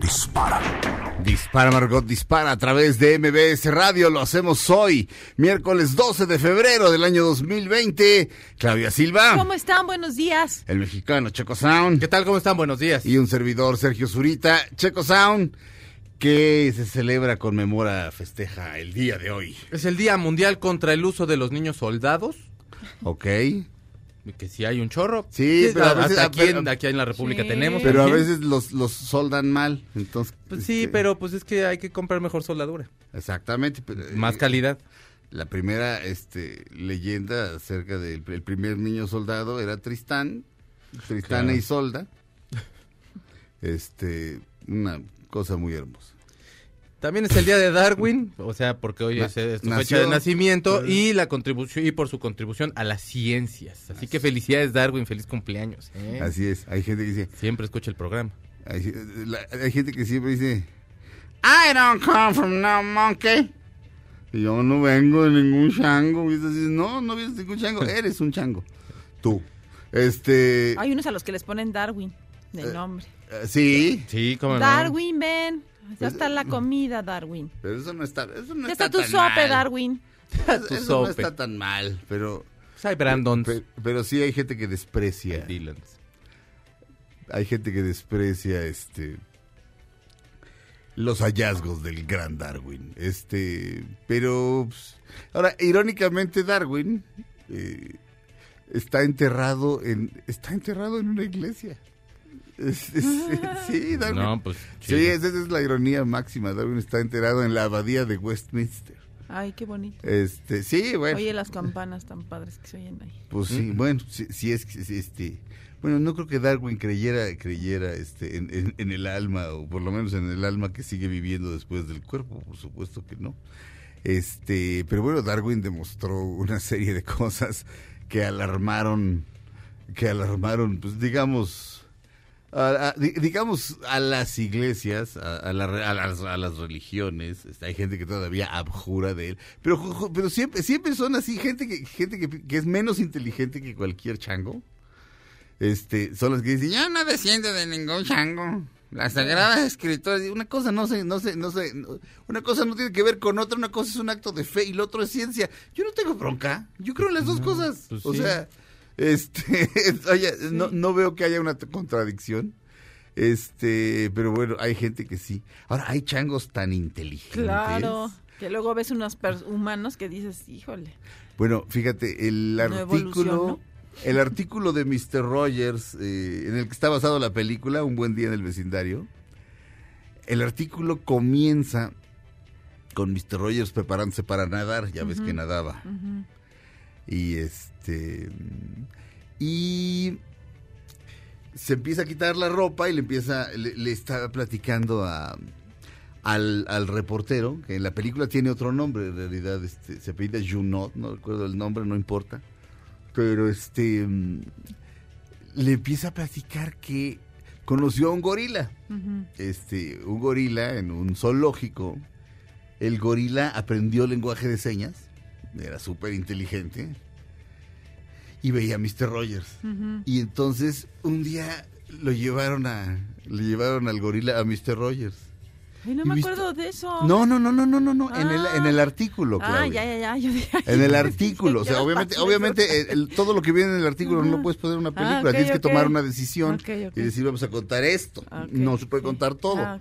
dispara. Dispara Margot, dispara a través de MBS Radio. Lo hacemos hoy, miércoles 12 de febrero del año 2020. Claudia Silva. ¿Cómo están? Buenos días. El mexicano Checo Sound. ¿Qué tal? ¿Cómo están? Buenos días. Y un servidor, Sergio Zurita. Checo Sound, que se celebra, conmemora, festeja el día de hoy. Es el Día Mundial contra el uso de los niños soldados. Ok. Que si hay un chorro. Sí, pero a hasta veces- aquí, pero- en, aquí en la República Sí. tenemos. Pero a veces los, los soldan mal. Entonces, Pues sí, este, pero pues es que hay que comprar mejor soldadura. Exactamente. pero, Más eh, calidad. La primera este, leyenda acerca del el primer niño soldado era Tristán, Tristán Claro. e Isolda. Este, una cosa muy hermosa. También es el Día de Darwin, o sea, porque hoy es, es su nació. fecha de nacimiento y la contribución y por su contribución a las ciencias. Así que felicidades Darwin, feliz cumpleaños. ¿eh? Así es. Hay gente que dice, Siempre escucha el programa. hay, la- hay gente que siempre dice, I don't come from no monkey. Y yo no vengo de ningún chango. Y dices, no, no vienes de ningún chango, eres un chango. Tú. Este, Hay unos a los que les ponen Darwin de nombre. eh, sí, Sí, cómo no. Darwin, ven. Ya está Pues, la comida, Darwin. pero eso no está, eso no Ya está, está tu tan sope, mal. Darwin. Eso, Tu eso no sope. está tan mal, pero... Pues hay Brandons. Pero, pero sí hay gente que desprecia. hay Dylans. Hay gente que desprecia este los hallazgos del gran Darwin. Este, pero pues, ahora irónicamente Darwin eh, está enterrado en está enterrado en una iglesia. Sí, Darwin. No, pues sí, esa es la ironía máxima. Darwin está enterrado en la abadía de Westminster. Ay, qué bonito. Este, sí, bueno. Oye, las campanas tan padres que se oyen ahí. Pues sí, bueno, sí, sí es que sí, este, bueno, no creo que Darwin creyera, creyera, este, en, en- en el alma o por lo menos en el alma que sigue viviendo después del cuerpo, por supuesto que no. Este, pero bueno, Darwin demostró una serie de cosas que alarmaron, que alarmaron, pues digamos, a, a- di- digamos a las iglesias, a, a la las, a las religiones, este, hay gente que todavía abjura de él, pero pero siempre siempre son así gente que gente que, que es menos inteligente que cualquier chango. Este, son los que dicen, "Yo no desciendo de ningún chango." La Sagrada Escritura, una cosa no se, no se, no se, una cosa no tiene que ver con otra, una cosa es un acto de fe y lo otro es ciencia. Yo no tengo bronca, yo creo en las dos cosas. pues o sí. sea, este, oye, no, no veo que haya una contradicción. Este, pero bueno, hay gente que sí. Ahora, hay changos tan inteligentes. Claro. Que luego ves unos humanos que dices, híjole. Bueno, fíjate, el No artículo, el artículo de Mr. Rogers, eh, en el que está basado la película, Un buen día en el vecindario, el artículo comienza con Mr. Rogers preparándose para nadar, ya ves que nadaba. Y este y se empieza a quitar la ropa y le empieza le, le está platicando a al, al reportero, que en la película tiene otro nombre, en realidad este, se apellida Junot, no recuerdo el nombre, no importa. Pero este le empieza a platicar que conoció a un gorila. Este, un gorila en un zoológico. El gorila aprendió lenguaje de señas, era súper inteligente, y veía a Mr. Rogers. Y entonces un día lo llevaron a, le llevaron al gorila a Mr. Rogers. Ay, no ¿Y me acuerdo de eso. No, no, no, no, no, no, no, en, el, Ah. en el artículo, Ah, Claudia. ya, ya, ya. Yo dije, En el artículo, o sea, ya obviamente, obviamente eso. el- el- todo lo que viene en el artículo no lo Ajá. puedes poner en una Ah, película, tienes que tomar una decisión y decir vamos a contar esto. Ah, no se puede contar todo. Ah,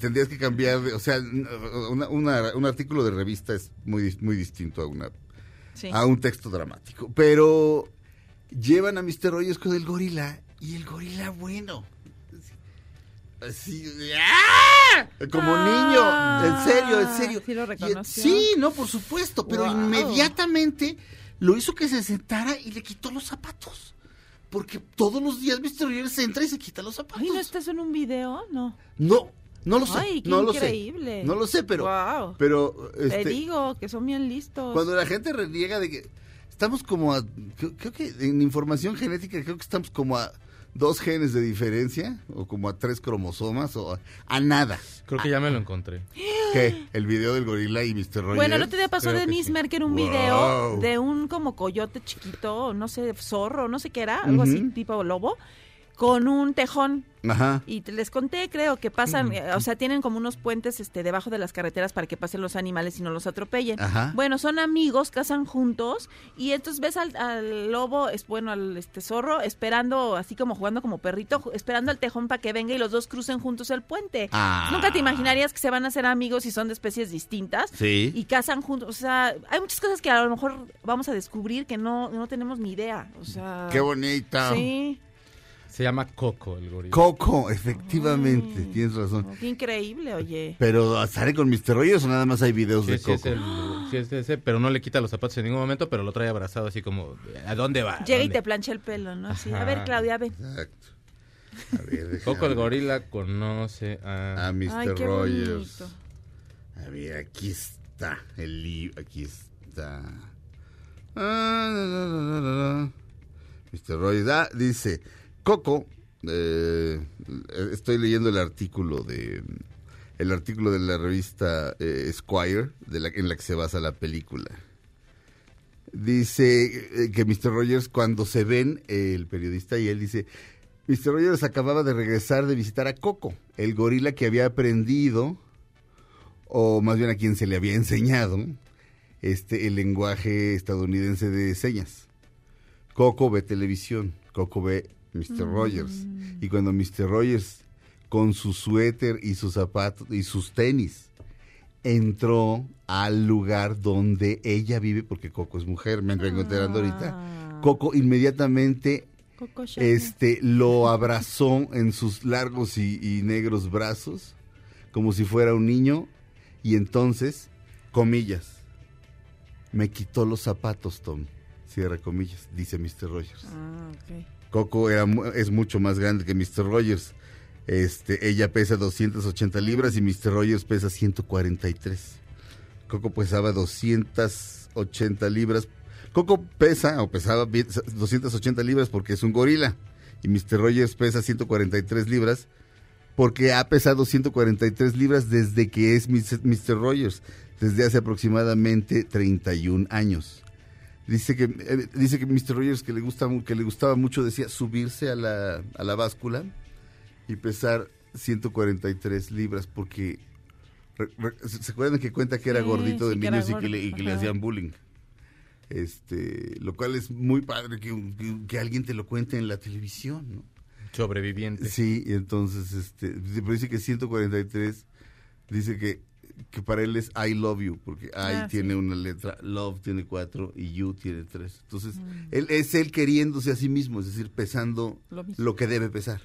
Tendrías que cambiar, de- o sea, una- una- un artículo de revista es muy, muy distinto a una Sí. a un texto dramático. Pero llevan a Mr. Rogers con el gorila y el gorila bueno. Así, ¡ah! como Ah, niño, en serio, en serio. sí lo Y- reconoció. sí, no, por supuesto, pero Wow. inmediatamente lo hizo que se sentara y le quitó los zapatos. Porque todos los días Mr. Rogers entra y se quita los zapatos. Ay, ¿no estás en un video? No. No, no lo sé. Ay, qué no lo increíble. sé. No lo sé, pero. Wow. Pero. Te este, digo que son bien listos. Cuando la gente reniega de que. Estamos como a. Creo, creo que en información genética, creo que estamos como a dos genes de diferencia, o como a tres cromosomas, o a, a nada. Creo que ya me lo encontré. ¿Qué? El video del gorila y Mr. Rogers. Bueno, el otro día pasó Creo que Denise sí. Merker un Wow. video de un como coyote chiquito, no sé, zorro, no sé qué era, algo así, tipo lobo, con un tejón. Ajá. Y les conté, creo, que pasan, eh, o sea, tienen como unos puentes este debajo de las carreteras para que pasen los animales y no los atropellen. Ajá. Bueno, son amigos, cazan juntos y entonces ves al, al lobo, es bueno, al este zorro, esperando, así como jugando como perrito, esperando al tejón para que venga y los dos crucen juntos el puente. Ah. Nunca te imaginarías que se van a hacer amigos y son de especies distintas Sí. y cazan juntos. O sea, hay muchas cosas que a lo mejor vamos a descubrir que no, no tenemos ni idea. O sea, Qué bonita. Sí, Se llama Coco, el gorila. Coco, efectivamente, Ay. tienes razón. qué increíble, oye. Pero ¿sale con Mr. Rogers o nada más hay videos Sí, de sí Coco? es, el, sí es ese, pero no le quita los zapatos en ningún momento, pero lo trae abrazado así como, ¿a dónde va? ¿A Llega y dónde?". te plancha el pelo, ¿no? Así, a ver, Claudia, ven. Exacto. A ver, Coco el gorila conoce a... A Mr. Ay, qué Rogers. bonito. A ver, aquí está el libro, aquí está. Ah, la, la, la, la, la. Mr. Rogers, ah, dice, Coco, eh, estoy leyendo el artículo de el artículo de la revista eh, en la que se basa la película. Dice eh, que Mr. Rogers, cuando se ven, eh, el periodista y él dice, Mr. Rogers acababa de regresar de visitar a Coco, el gorila que había aprendido, o más bien a quien se le había enseñado, este, el lenguaje estadounidense de señas. Coco ve televisión, Coco ve Mr. Rogers. Y cuando Mr. Rogers, con su suéter y sus zapatos y sus tenis, entró al lugar donde ella vive, porque Coco es mujer, me vengo enterando ahorita. Ah. Coco inmediatamente Coco este lo abrazó en sus largos y, y negros brazos, como si fuera un niño, y entonces, comillas, me quitó los zapatos, Tom. Cierra comillas, dice Mr. Rogers. Ah. Coco es mucho más grande que Mr. Rogers. Este, ella pesa 280 libras y Mr. Rogers pesa 143. Coco pesaba 280 libras. Coco pesa, o pesaba bien- 280 libras porque es un gorila. Y Mr. Rogers pesa 143 libras porque ha pesado 143 libras desde que es Mr. Rogers, desde hace aproximadamente 31 años. Dice que eh, dice que Mr. Rogers que le gusta mu- que le gustaba mucho decía subirse a la, a la báscula y pesar 143 libras porque re- re- se acuerdan que cuenta que era Sí, gordito de sí, que era niños y que le, y que le hacían bullying. Este, lo cual es muy padre que, que- que alguien te lo cuente en la televisión, ¿no? Sobreviviente. Sí, y entonces, este, pero dice que 143, dice que, que para él es I love you, porque I Ah, tiene sí. una letra, love tiene cuatro y you tiene tres. Entonces, Mm. él es él queriéndose a sí mismo, es decir, pesando Lo que debe pesar.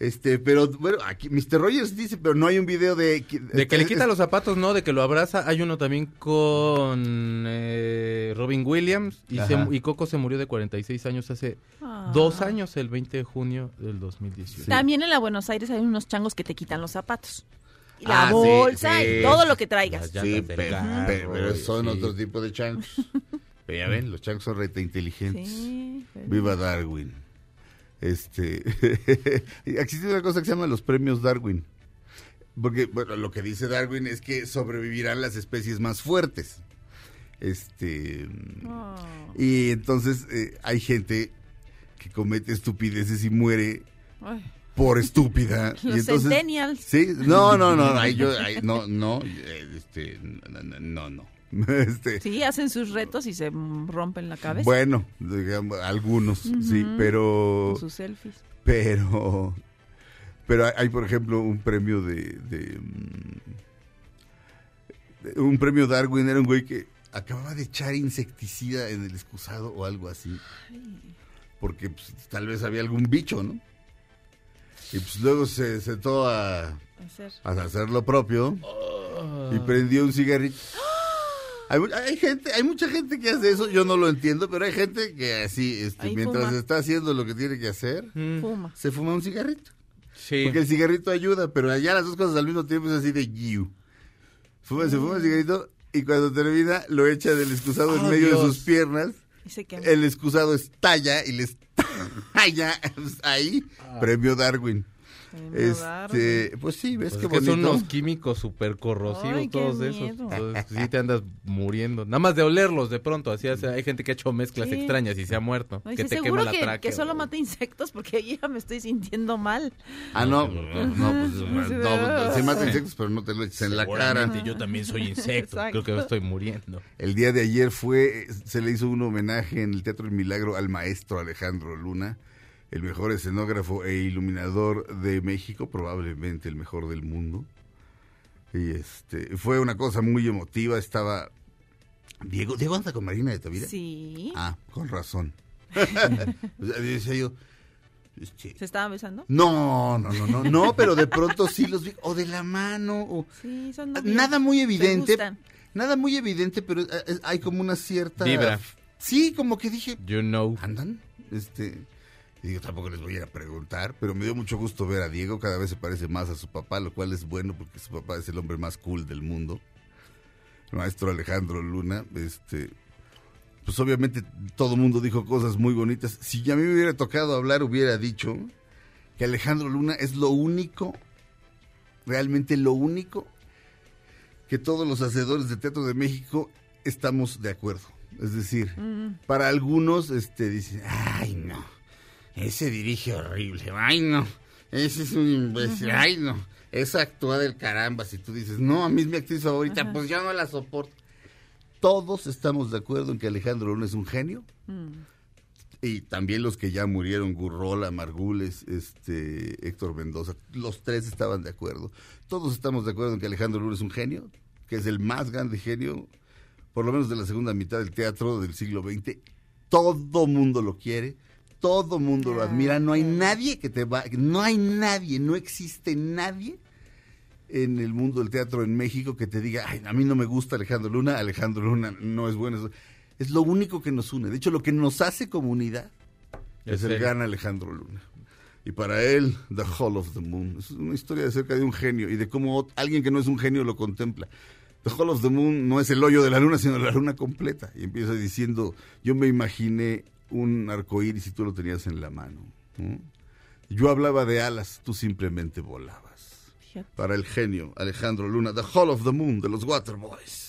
Este, pero bueno, aquí Mr. Rogers dice, pero no hay un video de... que- De que le quita es- los zapatos, no, de que lo abraza. Hay uno también con eh, Robin Williams y, se- y Coco se murió de 46 años hace Ah. dos años, el 20 de junio del 2018. También en la Buenos Aires hay unos changos que te quitan los zapatos. La Ah, bolsa sí. y todo lo que traigas. Sí, pero, carro, pero- pero son sí. otro tipo de changos. pero ya ven, los changos son reta inteligentes. Sí, pero- Viva Darwin. Este, existe una cosa que se llama los premios Darwin. Porque, bueno, lo que dice Darwin es que sobrevivirán las especies más fuertes. Este, Oh. y entonces eh, hay gente que comete estupideces y muere Ay, por estúpida. y Los entonces, centennials. Sí, no, no, no, ahí yo, ahí, no, no, eh, este, no, no. Este, Sí, hacen sus retos y se rompen la cabeza bueno, digamos, algunos, sí, pero, con sus selfies. pero, pero hay, por ejemplo, un premio de, de, mm, de- un premio Darwin, era un güey que acababa de echar insecticida en el excusado o algo así. porque pues, tal vez había algún bicho, ¿no? Y pues luego se sentó a, Hacer. a hacer lo propio y prendió un cigarrito. Hay, hay gente, hay mucha gente que hace eso, yo no lo entiendo, pero hay gente que así, este, mientras fuma. está haciendo lo que tiene que hacer, Mm, Fuma. se fuma un cigarrito. Sí. Porque el cigarrito ayuda, pero allá las dos cosas al mismo tiempo es así de you. Fuma, se fuma el cigarrito y cuando termina lo echa del excusado en Oh, medio Dios. de sus piernas. Y se quema. El excusado estalla y le estalla ahí. Premio Darwin. Premio Darwin. Este, pues sí, ves Pues qué es que bonito. son unos químicos súper corrosivos Ay, todos esos. Entonces, sí te andas muriendo. Nada más de olerlos de pronto. Así hay gente que ha hecho mezclas extrañas y se ha muerto. Que te quema la que, tráquea. que solo mata insectos porque ahí ya me estoy sintiendo mal. Ah, no, no, pues, no, Sí, no, se mata insectos, pero no te lo eches en la cara. Yo también soy insecto. Exacto. Creo que me estoy muriendo. El día de ayer fue, se le hizo un homenaje en el Teatro El Milagro al maestro Alejandro Luna, el mejor escenógrafo e iluminador de México, probablemente el mejor del mundo. Y este, fue una cosa muy emotiva, estaba... Diego, ¿Diego anda con Marina de Tavira? Sí. Ah, con razón. O sea, decía yo, este, ¿Se estaban besando? no, no, no, no, no, pero de pronto sí los vi, o de la mano, o... Sí, son novios. Nada muy evidente. Nada muy evidente, pero eh, eh, hay como una cierta... Vibra. Sí, como que dije, You know. ¿andan? Este... Y digo, tampoco les voy a ir a preguntar, pero me dio mucho gusto ver a Diego, cada vez se parece más a su papá, lo cual es bueno porque su papá es el hombre más cool del mundo. El maestro Alejandro Luna, este... Pues obviamente todo el mundo dijo cosas muy bonitas. Si a mí me hubiera tocado hablar, hubiera dicho que Alejandro Luna es lo único, realmente lo único que todos los hacedores de teatro de México estamos de acuerdo. Es decir, para algunos este, dicen, ay no, ese dirige horrible, ay no, ese es un imbécil, ay no, esa actúa del caramba. Si tú dices, no, a mí es mi actriz favorita, pues yo no la soporto. Todos estamos de acuerdo en que Alejandro Luna es un genio. Y también los que ya murieron, Gurrola, Margules, este, Héctor Mendoza, los tres estaban de acuerdo. Todos estamos de acuerdo en que Alejandro Luna es un genio, que es el más grande genio, por lo menos de la segunda mitad del teatro del siglo XX. Todo mundo lo quiere, todo mundo lo admira. No hay nadie que te va, no hay nadie, no existe nadie en el mundo del teatro en México que te diga, ay, a mí no me gusta Alejandro Luna, Alejandro Luna no es bueno. Es lo único que nos une. De hecho, lo que nos hace comunidad es, Es el gran Alejandro Luna. Y para él, The Hall of the Moon. Es una historia acerca de un genio y de cómo alguien que no es un genio lo contempla. The Hall of the Moon no es el hoyo de la luna, sino la luna completa. Y empieza diciendo, yo me imaginé un arcoíris y tú lo tenías en la mano. ¿no? Yo hablaba de alas, tú simplemente volabas. Para el genio Alejandro Luna, The Hall of the Moon de los Waterboys.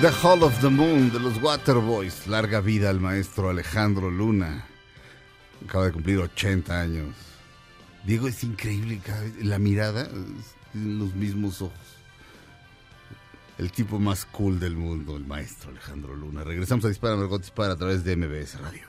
The Hall of the Moon de los Waterboys. Larga vida al maestro Alejandro Luna. Acaba de cumplir 80 años. Diego, es increíble. La mirada, los mismos ojos. El tipo más cool del mundo, el maestro Alejandro Luna. Regresamos a Dispara, Margot Dispara a través de MBS Radio.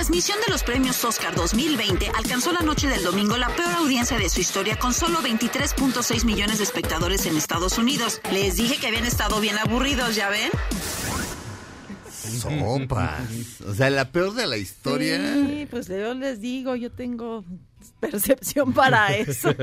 La transmisión de los premios Oscar 2020 alcanzó la noche del domingo la peor audiencia de su historia con solo 23.6 millones de espectadores en Estados Unidos. Les dije que habían estado bien aburridos, ¿ya ven? Sopas. O sea, la peor de la historia. Sí, pues yo les digo, yo tengo percepción para eso.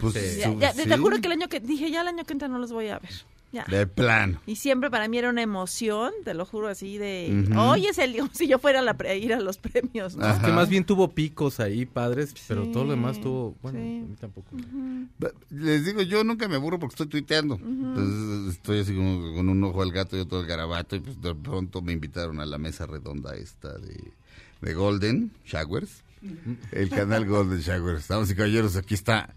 Pues, Ya, ya, sí, Te juro que el año que dije, ya el año que entra no los voy a ver. Ya. De plano. Y siempre para mí era una emoción, te lo juro así de, Ujú. hoy es el como si yo fuera a, la pre- ir a los premios, ¿no? Ajá. Que más bien tuvo picos ahí, padres, pero Sí, todo lo demás tuvo, bueno, sí. a mí tampoco. Ba- Les digo, yo nunca me aburro porque estoy tuiteando. Entonces estoy así como con un ojo al gato y otro al garabato. Y pues de pronto me invitaron a la mesa redonda esta de, de Golden Showers. El canal Golden Showers. Estamos y caballeros, aquí está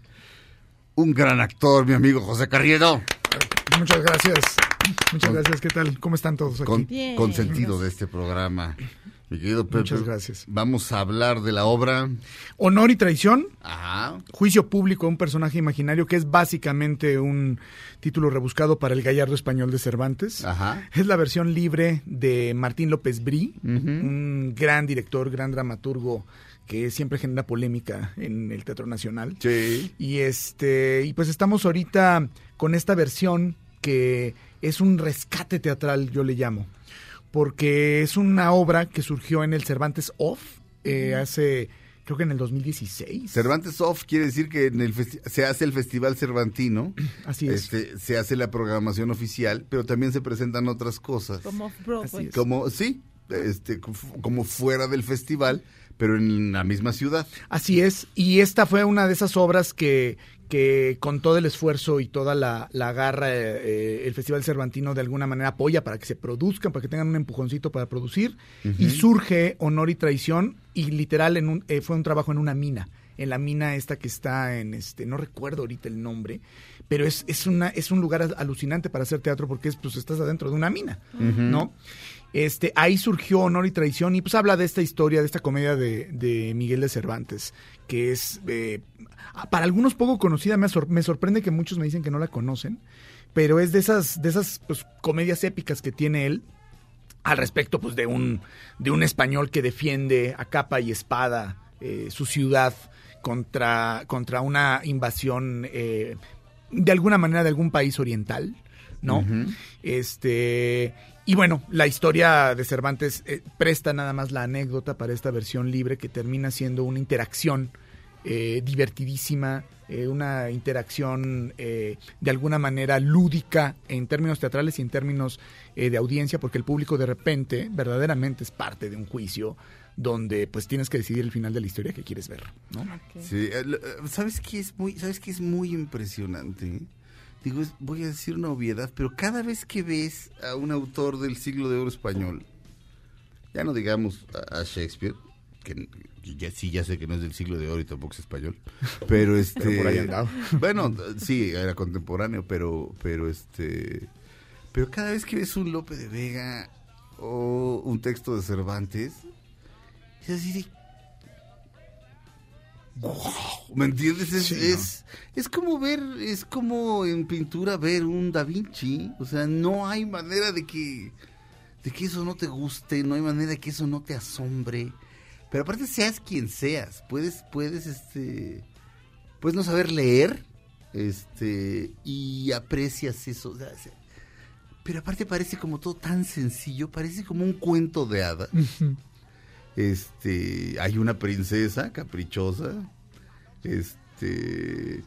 un gran actor, mi amigo José Carriedo. Muchas gracias. Muchas gracias. ¿Qué tal? ¿Cómo están todos aquí? Con, Bien. consentido de este programa. Mi querido Pepe. Muchas gracias. Vamos a hablar de la obra. Honor y traición, Ajá. juicio público a un personaje imaginario que es básicamente un título rebuscado para el gallardo español de Cervantes. Ajá. Es la versión libre de Martín López Brí, Ujú. un gran director, gran dramaturgo que siempre genera polémica en el Teatro Nacional. Sí. Y este, y pues estamos ahorita con esta versión que es un rescate teatral, yo le llamo. Porque es una obra que surgió en el Cervantes Off eh, hace, creo que en el 2016. Cervantes Off quiere decir que en el se hace el Festival Cervantino. Así es. Este, se hace la programación oficial, pero también se presentan otras cosas. Como Broadway. Así es. Como, sí, este, como fuera del festival, pero en la misma ciudad. Así es, y esta fue una de esas obras que, que con todo el esfuerzo y toda la, la garra, eh, el Festival Cervantino de alguna manera apoya para que se produzcan, para que tengan un empujoncito para producir, y surge Honor y Traición, y literal en un, eh, fue un trabajo en una mina, en la mina esta que está en, este no recuerdo ahorita el nombre, pero es, es, una, es un lugar al- alucinante para hacer teatro porque es, pues estás adentro de una mina, ¿no? Este, ahí surgió Honor y Traición y pues habla de esta historia, de esta comedia de, de Miguel de Cervantes, que es eh, para algunos poco conocida, me, sor- me sorprende que muchos me dicen que no la conocen, pero es de esas, de esas pues, comedias épicas que tiene él al respecto pues de un, de un español que defiende a capa y espada eh, su ciudad contra, contra una invasión eh, de alguna manera de algún país oriental, ¿no? Este y bueno, la historia de Cervantes eh, presta nada más la anécdota para esta versión libre que termina siendo una interacción eh, divertidísima, eh, una interacción eh, de alguna manera lúdica en términos teatrales y en términos eh, de audiencia, porque el público de repente verdaderamente es parte de un juicio donde pues tienes que decidir el final de la historia que quieres ver, ¿no? Sí, ¿sabes qué es muy, sabes qué es muy impresionante? Digo, voy a decir una obviedad, pero cada vez que ves a un autor del siglo de oro español, ya no digamos a, a Shakespeare, que, que ya sí ya sé que no es del siglo de oro y tampoco es español, pero este Pero por ahí andaba. Bueno, sí, era contemporáneo, pero pero este pero cada vez que ves un Lope de Vega o un texto de Cervantes, es así de ¿Me entiendes? Es, Sí, ¿no? es, es como ver, es como en pintura ver un Da Vinci. O sea, no hay manera de que, de que eso no te guste, no hay manera de que eso no te asombre. Pero aparte seas quien seas, puedes, puedes, este, puedes no saber leer, este, y aprecias eso. o sea, se- pero aparte parece como todo tan sencillo, parece como un cuento de hadas. Este, hay una princesa caprichosa. Este,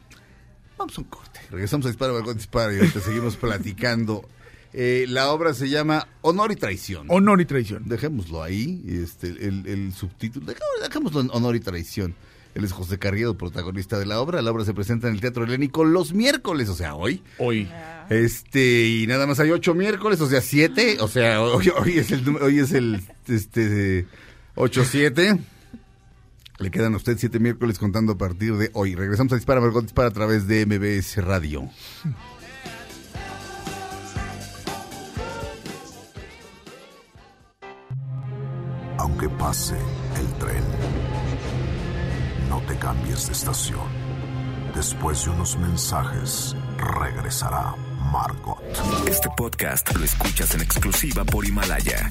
vamos a un corte. Regresamos a Dispara, Margot Dispara y ahorita seguimos platicando. Eh, la obra se llama Honor y Traición. Honor y traición. Dejémoslo ahí, este, el, el subtítulo, dejémoslo, en Honor y Traición. Él es José Carriedo, protagonista de la obra. La obra se presenta en el Teatro Helénico los miércoles, o sea, hoy. Hoy. Este, y nada más hay ocho miércoles, o sea, siete, o sea, hoy, hoy es el, hoy es el, este, ocho, siete. Le quedan a usted siete miércoles contando a partir de hoy. Regresamos a Dispara, Margot Dispara a través de MBS Radio. Aunque pase el tren, no te cambies de estación. Después de unos mensajes, regresará Margot. Este podcast lo escuchas en exclusiva por Himalaya.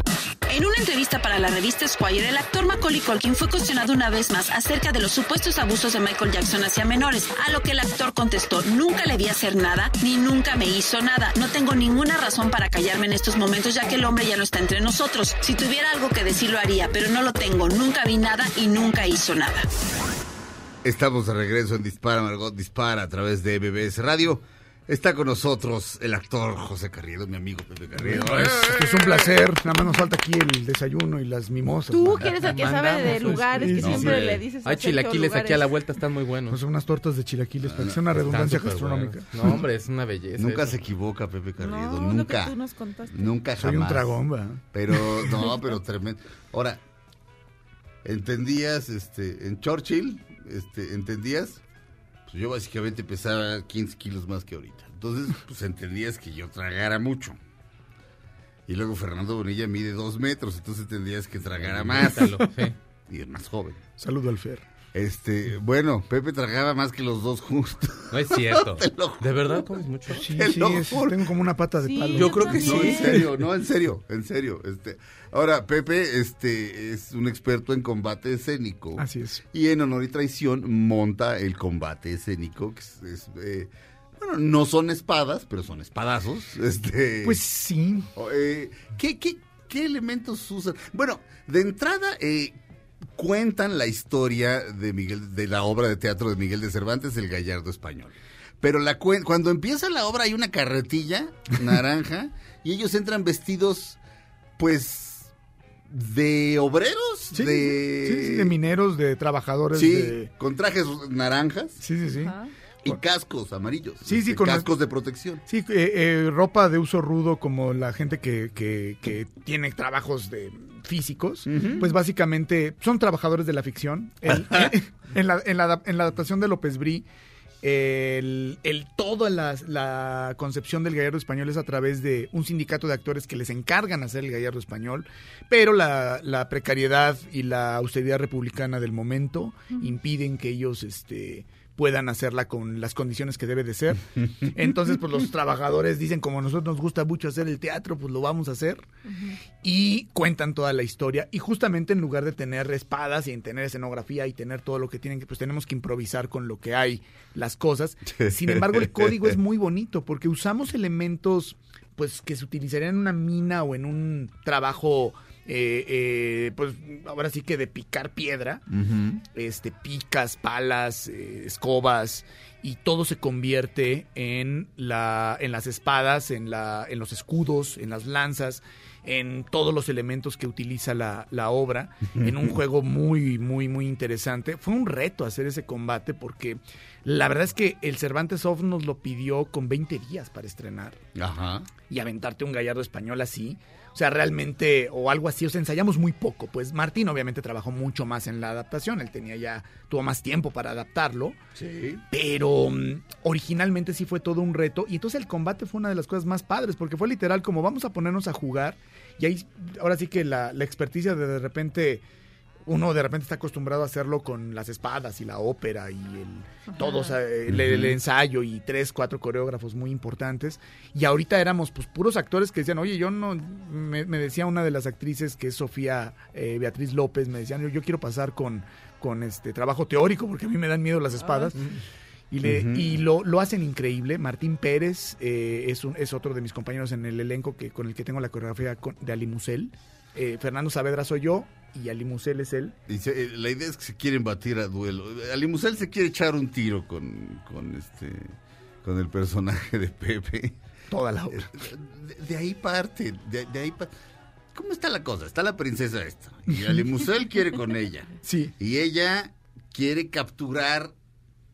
En una entrevista para la revista Squire, el actor Macaulay Culkin fue cuestionado una vez más acerca de los supuestos abusos de Michael Jackson hacia menores, a lo que el actor contestó, nunca le vi hacer nada, ni nunca me hizo nada. No tengo ninguna razón para callarme en estos momentos, ya que el hombre ya no está entre nosotros. Si tuviera algo que decir lo haría, pero no lo tengo, nunca vi nada y nunca hizo nada. Estamos de regreso en Dispara, Margot Dispara a través de MBS Radio. Está con nosotros el actor José Carriedo, mi amigo Pepe Carriedo. Es, es un placer. Nada más nos falta aquí el desayuno y las mimosas. Tú que eres el que sabe de lugares sí, que siempre sí. le dices. Hay chilaquiles aquí a la vuelta, están muy buenos. Pues unas tortas de chilaquiles para que sea una redundancia gastronómica. No, hombre, es una belleza. Nunca eso. se equivoca Pepe Carriedo, No, lo que nunca. tú nos contaste. Nunca jamás. Soy un tragón, ¿va? Pero, no, pero tremendo. Ahora, ¿entendías, este, en Churchill, este, entendías? Pues yo básicamente pesaba 15 kilos más que ahorita. Entonces, pues entendías que yo tragara mucho. Y luego Fernando Bonilla mide dos metros, entonces entendías que tragara más. Quítalo, sí. Y es más joven. Saludo al Fer. Este, bueno, Pepe tragaba más que los dos juntos. No es cierto. Lo. ¿De verdad comes mucho? Sí, Te sí, lo es- juro. tengo como una pata de Sí, palo. Yo creo que No, sí. en serio, no, en serio, en serio. Este, ahora, Pepe este, es un experto en combate escénico. Así es. Y en Honor y Traición monta el combate escénico. Que es, es, eh, bueno, no son espadas, pero son espadazos. Este, Pues sí. eh, ¿qué, qué, qué elementos usan? Bueno, de entrada, eh, cuentan la historia de Miguel, de la obra de teatro de Miguel de Cervantes, El Gallardo Español. Pero la cuen- cuando empieza la obra hay una carretilla naranja y ellos entran vestidos, pues, de obreros, Sí, de... sí, sí, de mineros, de trabajadores. Sí, de- con trajes naranjas Sí, sí, sí. Ajá. Y cascos amarillos. Sí, sí, este, con- cascos de protección. Sí, eh, eh, ropa de uso rudo como la gente que, que, que tiene trabajos de físicos, pues básicamente son trabajadores de la ficción. El- eh, en, la, en, la, adap- en la adaptación de López Brí, el, el- toda la, la concepción del gallardo español es a través de un sindicato de actores que les encargan hacer el gallardo español, pero la, la precariedad y la austeridad republicana del momento impiden que ellos este, puedan hacerla con las condiciones que debe de ser. Entonces, pues los trabajadores dicen, como a nosotros nos gusta mucho hacer el teatro, pues lo vamos a hacer. Y cuentan toda la historia. Y justamente en lugar de tener espadas y en tener escenografía y tener todo lo que tienen que, pues tenemos que improvisar con lo que hay, las cosas. Sin embargo, el código es muy bonito porque usamos elementos pues que se utilizarían en una mina o en un trabajo eh, eh, pues ahora sí que de picar piedra este picas palas eh, escobas y todo se convierte en la en las espadas en la en los escudos en las lanzas en todos los elementos que utiliza la, la obra en un juego muy muy muy interesante fue un reto hacer ese combate porque la verdad es que el Cervantes Off nos lo pidió con 20 días para estrenar Ajá. y aventarte un gallardo español así. O sea, realmente, o algo así, o sea, ensayamos muy poco. Pues Martín obviamente trabajó mucho más en la adaptación, él tenía ya, tuvo más tiempo para adaptarlo. Sí. Pero mm, originalmente sí fue todo un reto. Y entonces el combate fue una de las cosas más padres, porque fue literal como vamos a ponernos a jugar. Y ahí, ahora sí que la, la experticia de de repente, uno de repente está acostumbrado a hacerlo con las espadas y la ópera y el, todos, el, el ensayo y tres, cuatro coreógrafos muy importantes. Y ahorita éramos pues puros actores que decían, oye, yo no, me, me decía una de las actrices que es Sofía eh, Beatriz López, me decían, yo, yo quiero pasar con, con este trabajo teórico porque a mí me dan miedo las espadas. Y, le, y lo, lo hacen increíble. Martín Pérez eh, es, un, es otro de mis compañeros en el elenco que, con el que tengo la coreografía con- de Ali Musel. Eh, Fernando Saavedra soy yo y Ali Musel es él. Eh, la idea es que se quieren batir a duelo. Alimusel se quiere echar un tiro con, con este con el personaje de Pepe. Toda la obra. De, de ahí parte, de, de ahí pa- ¿Cómo está la cosa? Está la princesa esta. Y Alimusel quiere con ella. Sí. Y ella quiere capturar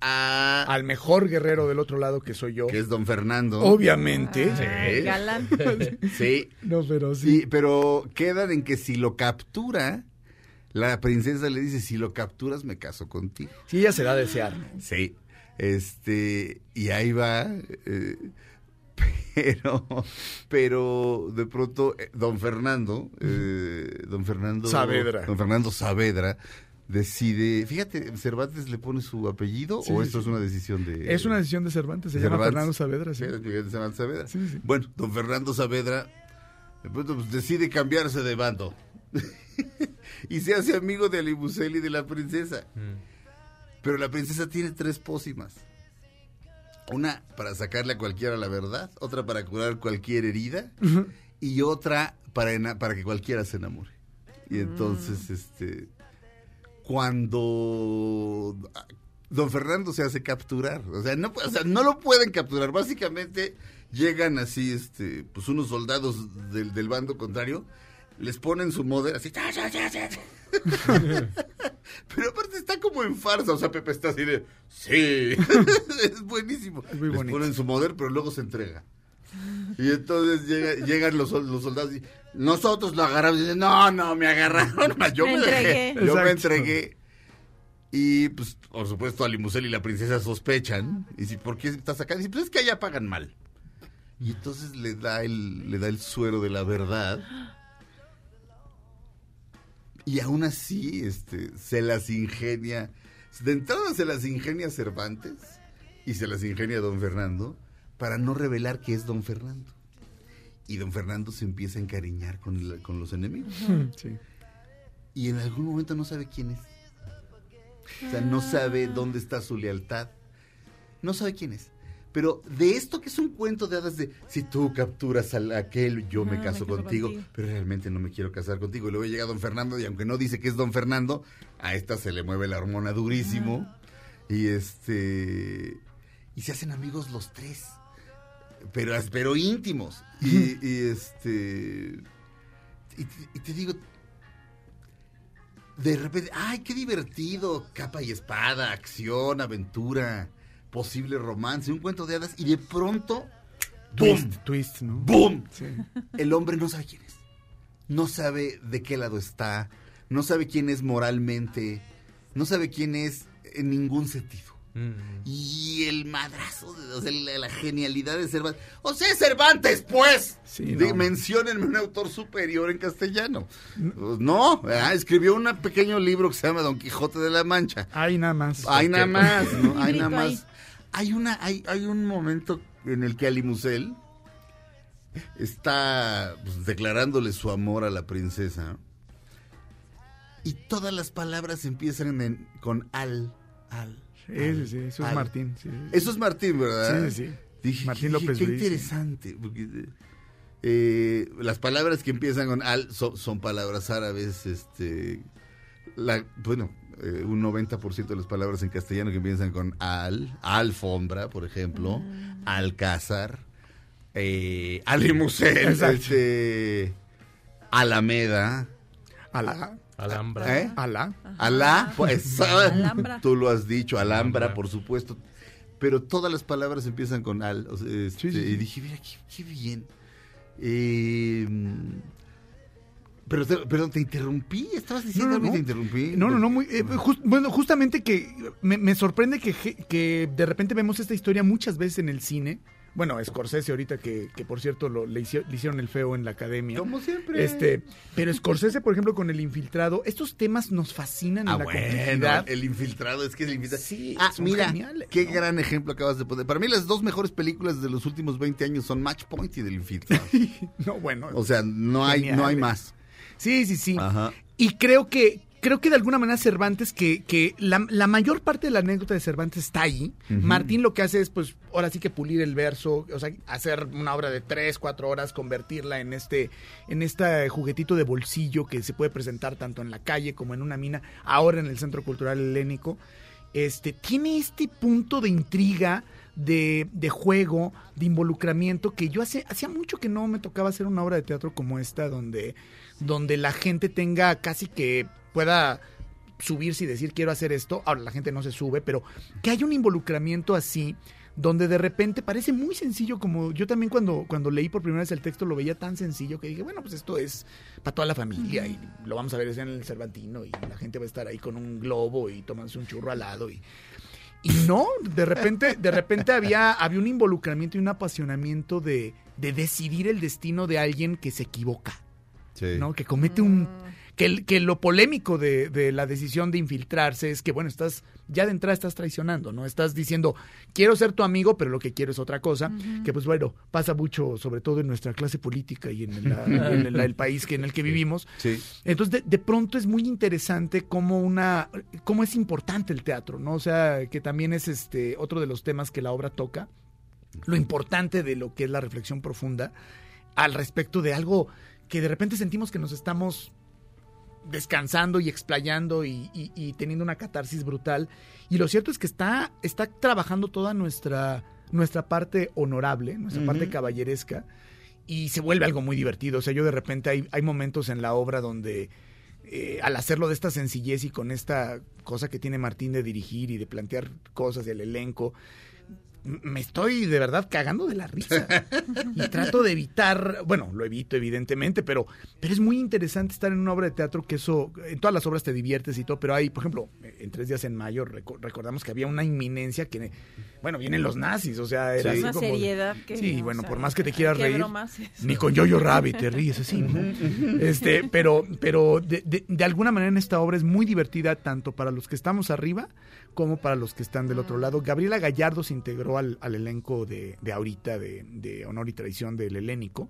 a... Al mejor guerrero del otro lado que soy yo. que es don Fernando. Obviamente. Ay, galán. Sí. No, pero sí. Sí, pero quedan en que si lo captura, la princesa le dice, si lo capturas me caso contigo. Sí, ella se da a desear. Sí. Este, y ahí va. eh, pero, pero de pronto, eh, don Fernando, eh, don Fernando Saavedra. Don Fernando Saavedra decide, fíjate, ¿Cervantes le pone su apellido Sí, o esto sí. es una decisión de... Es una decisión de Cervantes, se llama. Fernando Saavedra. sí. Cervantes Saavedra. Sí. Bueno, don Fernando Saavedra de pronto pues, decide cambiarse de bando y se hace amigo de Alimusel y de la princesa. Pero la princesa tiene tres pócimas. Una para sacarle a cualquiera la verdad, otra para curar cualquier herida y otra para, para que cualquiera se enamore. Y entonces, este, cuando ah, don Fernando se hace capturar, o sea, no, o sea, no lo pueden capturar, básicamente llegan así, este, pues unos soldados del, del bando contrario, les ponen su model así, pero aparte está como en farsa, o sea, Pepe está así de, sí, es buenísimo. muy les ponen su model, pero luego se entrega. Y entonces llega- llegan los, los soldados y nosotros lo agarramos y dicen, no, no, me agarraron, yo Me me, dejé, entregué. yo me entregué. Y pues, por supuesto, Alimusel y la princesa sospechan. Y si, ¿por qué estás acá? Dice, pues es que allá pagan mal. Y entonces le da el, le da el suero de la verdad. Y aún así, este, se las ingenia. De entrada se las ingenia Cervantes y se las ingenia Don Fernando para no revelar que es Don Fernando. Y Don Fernando se empieza a encariñar con, la- con los enemigos. Sí. Y en algún momento no sabe quién es. O sea, no sabe dónde está su lealtad. No sabe quién es. Pero de esto que es un cuento de hadas de si tú capturas a aquel, yo me Ah, caso me caso contigo, contigo. pero realmente no me quiero casar contigo. Y luego llega don Fernando y aunque no dice que es don Fernando, a esta se le mueve la hormona durísimo. Y este y se hacen amigos los tres. Pero, pero íntimos. Y, y este y, te- y te digo, de repente, ay, qué divertido, capa y espada, acción, aventura, posible romance, un cuento de hadas, y de pronto, ¡boom! Twist, twist, ¿no? ¡Boom! Sí. El hombre no sabe quién es. No sabe de qué lado está, no sabe quién es moralmente, no sabe quién es en ningún sentido. Y el madrazo, de, o sea, la, la genialidad de Cervantes. O sea, Cervantes, pues. Sí, no. menciónenme un autor superior en castellano. Pues no, ah, escribió un pequeño libro que se llama Don Quijote de la Mancha. Hay nada más. Hay nada más, ¿no? Hay nada más. Hay una, hay, hay un momento en el que Alimusel está pues, declarándole su amor a la princesa. Y todas las palabras empiezan en- con al, al. Sí, eso es al. Martín. sí, sí. Eso es Martín, ¿verdad? Sí, sí, sí. Dije, Martín dije, López Qué interesante. porque, eh, las palabras que empiezan con al son, son palabras árabes. Este, la, bueno, eh, un 90% de las palabras en castellano que empiezan con al, alfombra, por ejemplo, alcázar, eh, alimusel, este, alameda, Alá. Alhambra. ¿eh? Alá. Alá, pues, Alhambra. tú lo has dicho, Alhambra, Alhambra. por supuesto. Pero todas las palabras empiezan con al. o sea, este, Sí, sí, sí. Y dije, mira, qué, qué bien. Eh, Pero, te- perdón, te interrumpí. Estabas diciendo algo y te interrumpí. No, no, no, muy, eh, bueno, justamente que me, me sorprende que, que de repente vemos esta historia muchas veces en el cine. Bueno, Scorsese ahorita que, que por cierto lo, le, hici- le hicieron el feo en la academia. Como siempre. Este, pero Scorsese, por ejemplo, con el infiltrado, estos temas nos fascinan Ah, en la bueno, el infiltrado, es que el infiltrado. Sí, ah, son mira, geniales, qué ¿no? gran ejemplo acabas de poner. Para mí las dos mejores películas de los últimos 20 años son Match Point y del infiltrado. No, bueno. o sea, no hay, no hay más. Sí, sí, sí. Ajá. Y creo que creo que de alguna manera Cervantes, que, que la, la mayor parte de la anécdota de Cervantes está ahí. Martín lo que hace es, pues, ahora sí que pulir el verso, o sea, hacer una obra de tres, cuatro horas, convertirla en este, en este juguetito de bolsillo que se puede presentar tanto en la calle como en una mina, ahora en el Centro Cultural Helénico. Este, tiene este punto de intriga, de, de juego, de involucramiento, que yo hace, hacía mucho que no me tocaba hacer una obra de teatro como esta, donde, donde la gente tenga casi que pueda subirse y decir quiero hacer esto. Ahora la gente no se sube, pero que haya un involucramiento así donde de repente parece muy sencillo como yo también cuando, cuando leí por primera vez el texto lo veía tan sencillo que dije, bueno, pues esto es para toda la familia y lo vamos a ver es en el Cervantino y la gente va a estar ahí con un globo y tomándose un churro al lado y, y no, de repente, de repente había, había un involucramiento y un apasionamiento de, de decidir el destino de alguien que se equivoca. Sí. ¿no? Que comete un... Que, lo polémico de, de la decisión de infiltrarse es que, bueno, estás, ya de entrada estás traicionando, ¿no? Estás diciendo, quiero ser tu amigo, pero lo que quiero es otra cosa, que pues bueno, pasa mucho, sobre todo en nuestra clase política y en, la- en el, el país que, en el que vivimos. Sí. Entonces, de, de pronto es muy interesante cómo una, cómo es importante el teatro, ¿no? O sea, que también es este otro de los temas que la obra toca, lo importante de lo que es la reflexión profunda al respecto de algo que de repente sentimos que nos estamos descansando y explayando y, y- y teniendo una catarsis brutal. Y lo cierto es que está, está trabajando toda nuestra, nuestra parte honorable, nuestra parte caballeresca, y se vuelve algo muy divertido. O sea, yo de repente hay, hay momentos en la obra donde eh, al hacerlo de esta sencillez y con esta cosa que tiene Martín de dirigir y de plantear cosas del elenco, me estoy de verdad cagando de la risa. Y trato de evitar, bueno, lo evito evidentemente, pero, pero es muy interesante estar en una obra de teatro que eso, en todas las obras te diviertes y todo, pero hay, por ejemplo, en Tres Días en Mayo reco- recordamos que había una inminencia que, bueno, vienen los nazis, o sea, era Sí. así Una como- seriedad que... Sí, bueno, sea, por más que te quieras ¿qué reír, ni con Jojo Rabbit te ríes así, ¿no? Este, pero, pero de, de- de alguna manera en esta obra es muy divertida tanto para los que estamos arriba como para los que están del otro lado. Gabriela Gallardo se integró al, al elenco de, de ahorita de, de Honor y Traición del Helénico.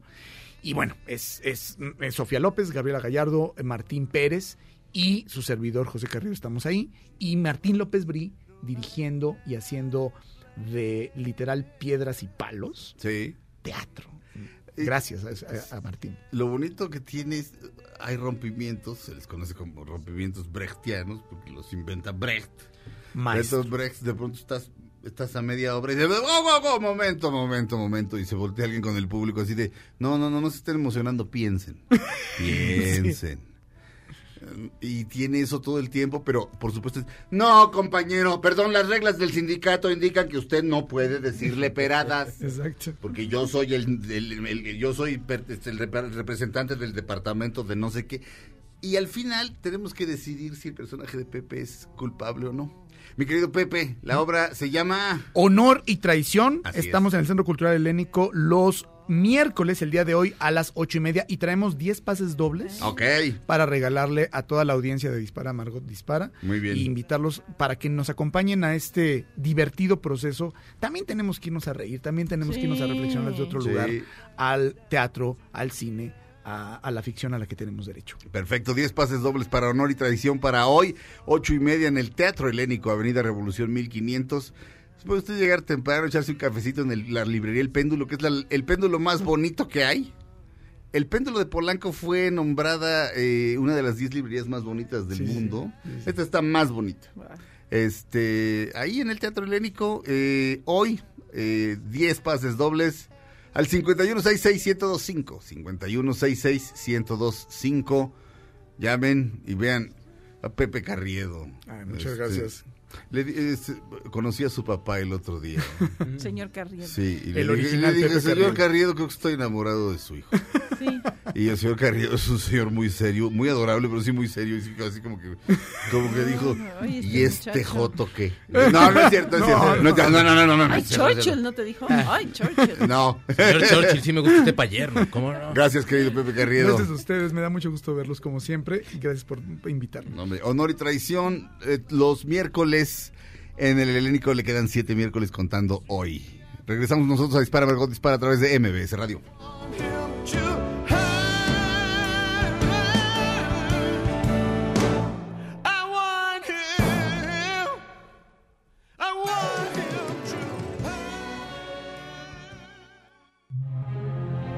Y bueno, es, es, es Sofía López, Gabriela Gallardo, Martín Pérez y su servidor José Carrillo estamos ahí. Y Martín López Brí dirigiendo y haciendo de literal piedras y palos Sí. teatro. Gracias a, Martín. Lo bonito que tiene es, hay rompimientos, se les conoce como rompimientos brechtianos, porque los inventa Brecht. Maestro. Estos Brecht, de pronto estás, estás a media obra y dices, "Oh, oh, oh, momento, momento, momento, y se voltea alguien con el público así de, no, no, no, no se estén emocionando, piensen, piensen. Y tiene eso todo el tiempo, pero por supuesto es, no, compañero, perdón, las reglas del sindicato indican que usted no puede decirle peradas. Exacto. porque yo soy el, el- el- yo soy este, el rep- representante del departamento de no sé qué y al final tenemos que decidir si el personaje de Pepe es culpable o no. Mi querido Pepe, la obra se llama Honor y traición. Así Estamos es. en el Centro Cultural Helénico los miércoles, el día de hoy, a las ocho y media, y traemos 10 pases dobles. Ok. Para regalarle a toda la audiencia de Dispara, Margot Dispara. Muy bien. Y invitarlos para que nos acompañen a este divertido proceso. También tenemos que irnos a reír, también tenemos que irnos a reflexionar desde otro Sí. lugar. Al teatro, al cine, a, a la ficción a la que tenemos derecho. Perfecto, 10 pases dobles para honor y tradición para hoy, ocho y media en el Teatro Helénico, Avenida Revolución 1500. Puede usted llegar temprano, echarse un cafecito en el- la librería El Péndulo, que es la- el péndulo más bonito que hay. El péndulo de Polanco fue nombrada eh, una de las 10 librerías más bonitas del Sí, mundo. sí, sí. Esta está más bonita. Este, ahí en el Teatro Helénico, eh, hoy, eh, 10 pases dobles al 5166-1025. 5166-1025. Llamen y vean a Pepe Carriedo. Ay, muchas Este, gracias. Le di- es- conocí a su papá el otro día. Señor Carriel. Sí, y El le dije, original le dije, Pepe señor Carriero". Carriedo, creo que estoy enamorado de su hijo. Sí. Y el señor Carrillo es un señor muy serio, muy adorable, pero sí muy serio. y sí, Así como que, como que dijo, Ay, este ¿y este muchacho". joto qué? No, no es cierto, no es cierto. No, no, no, no, no, no, no, Ay, Churchill, ¿no te dijo? Ay, Churchill. No. Señor Churchill, sí me gusta usted para yerno, ¿cómo no? Gracias, querido Pepe Carriedo. Gracias a ustedes, me da mucho gusto verlos como siempre y gracias por invitarme. No, hombre, honor y traición, eh, los miércoles en el Helénico le quedan siete miércoles contando hoy. Regresamos nosotros a Dispara, Margot Dispara a través de MBS Radio.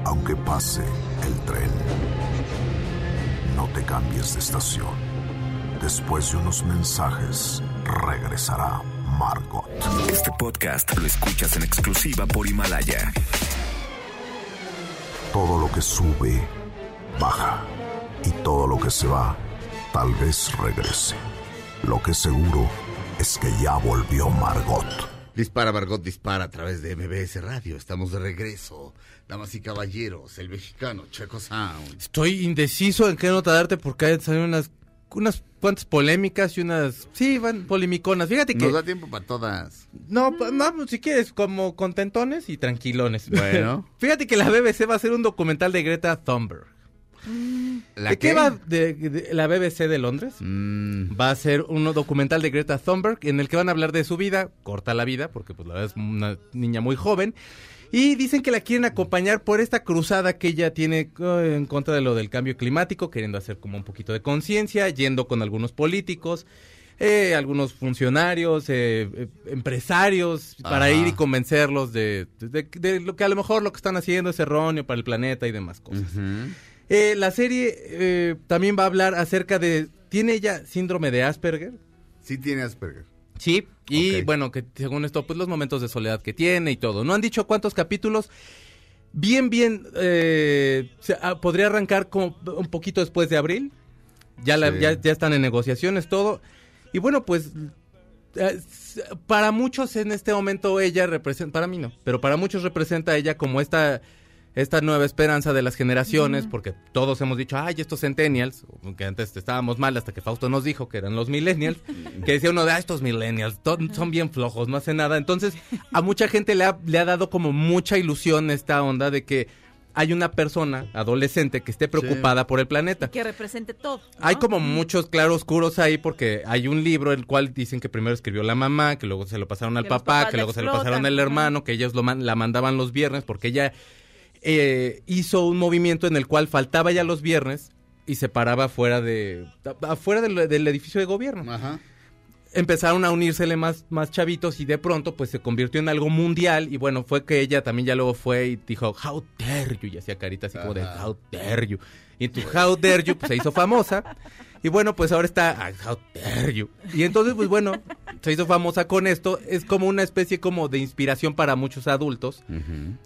Aunque pase el tren, no te cambies de estación. Después de unos mensajes, regresará Margot. Este podcast lo escuchas en exclusiva por Himalaya. Todo lo que sube, baja. Y todo lo que se va, tal vez regrese. Lo que seguro es que ya volvió Margot. Dispara, Margot Dispara a través de MBS Radio. Estamos de regreso. Damas y caballeros, el mexicano Checo Sound. Estoy indeciso en qué nota darte porque hay salen unas, unas cuantas polémicas y unas... Sí, van polemiconas. Fíjate que... Nos da tiempo para todas. No, no, pues, si quieres, como contentones y tranquilones. Bueno. Fíjate que la BBC va a hacer un documental de Greta Thunberg. ¿La ¿De qué, va de, de- la BBC de Londres? Mm, Va a ser un documental de Greta Thunberg en el que van a hablar de su vida, corta la vida, porque pues la verdad es una niña muy joven. Y dicen que la quieren acompañar por esta cruzada que ella tiene eh, en contra de lo del cambio climático, queriendo hacer como un poquito de conciencia, yendo con algunos políticos, eh, algunos funcionarios, eh, eh, empresarios, para Ajá. ir y convencerlos de, de- de lo que a lo mejor lo que están haciendo es erróneo para el planeta y demás cosas. Eh, la serie eh, también va a hablar acerca de... ¿Tiene ella síndrome de Asperger? Sí tiene Asperger. Sí. Y bueno, que según esto, pues los momentos de soledad que tiene y todo. No han dicho cuántos capítulos. Bien, bien, eh, ah, podría arrancar como un poquito después de abril. Ya, la- Sí. ya, ya están en negociaciones, todo. Y bueno, pues eh, para muchos en este momento ella representa, para mí no, pero para muchos representa a ella como esta esta nueva esperanza de las generaciones, porque todos hemos dicho, ay, estos centennials, que antes estábamos mal hasta que Fausto nos dijo que eran los millennials, que decía uno de, ah, estos millennials, son bien flojos, no hace nada. Entonces, a mucha gente le ha, le ha dado como mucha ilusión esta onda de que hay una persona adolescente que esté preocupada por el planeta. Que represente todo. ¿no? Hay como muchos claroscuros ahí porque hay un libro el cual dicen que primero escribió la mamá, que luego se lo pasaron al Que papá, que luego se lo pasaron al hermano, que ellos lo man- la mandaban los viernes porque ella eh, hizo un movimiento en el cual faltaba ya los viernes y se paraba afuera de afuera del, del edificio de gobierno. Ajá. Empezaron a unírsele más, más chavitos y de pronto pues se convirtió en algo mundial y bueno, fue que ella también ya luego fue y dijo, how dare you, y hacía caritas así como de, how dare you. Y tu how dare you pues se hizo famosa y bueno, pues ahora está, how dare you. Y entonces pues bueno, se hizo famosa con esto, es como una especie como de inspiración para muchos adultos.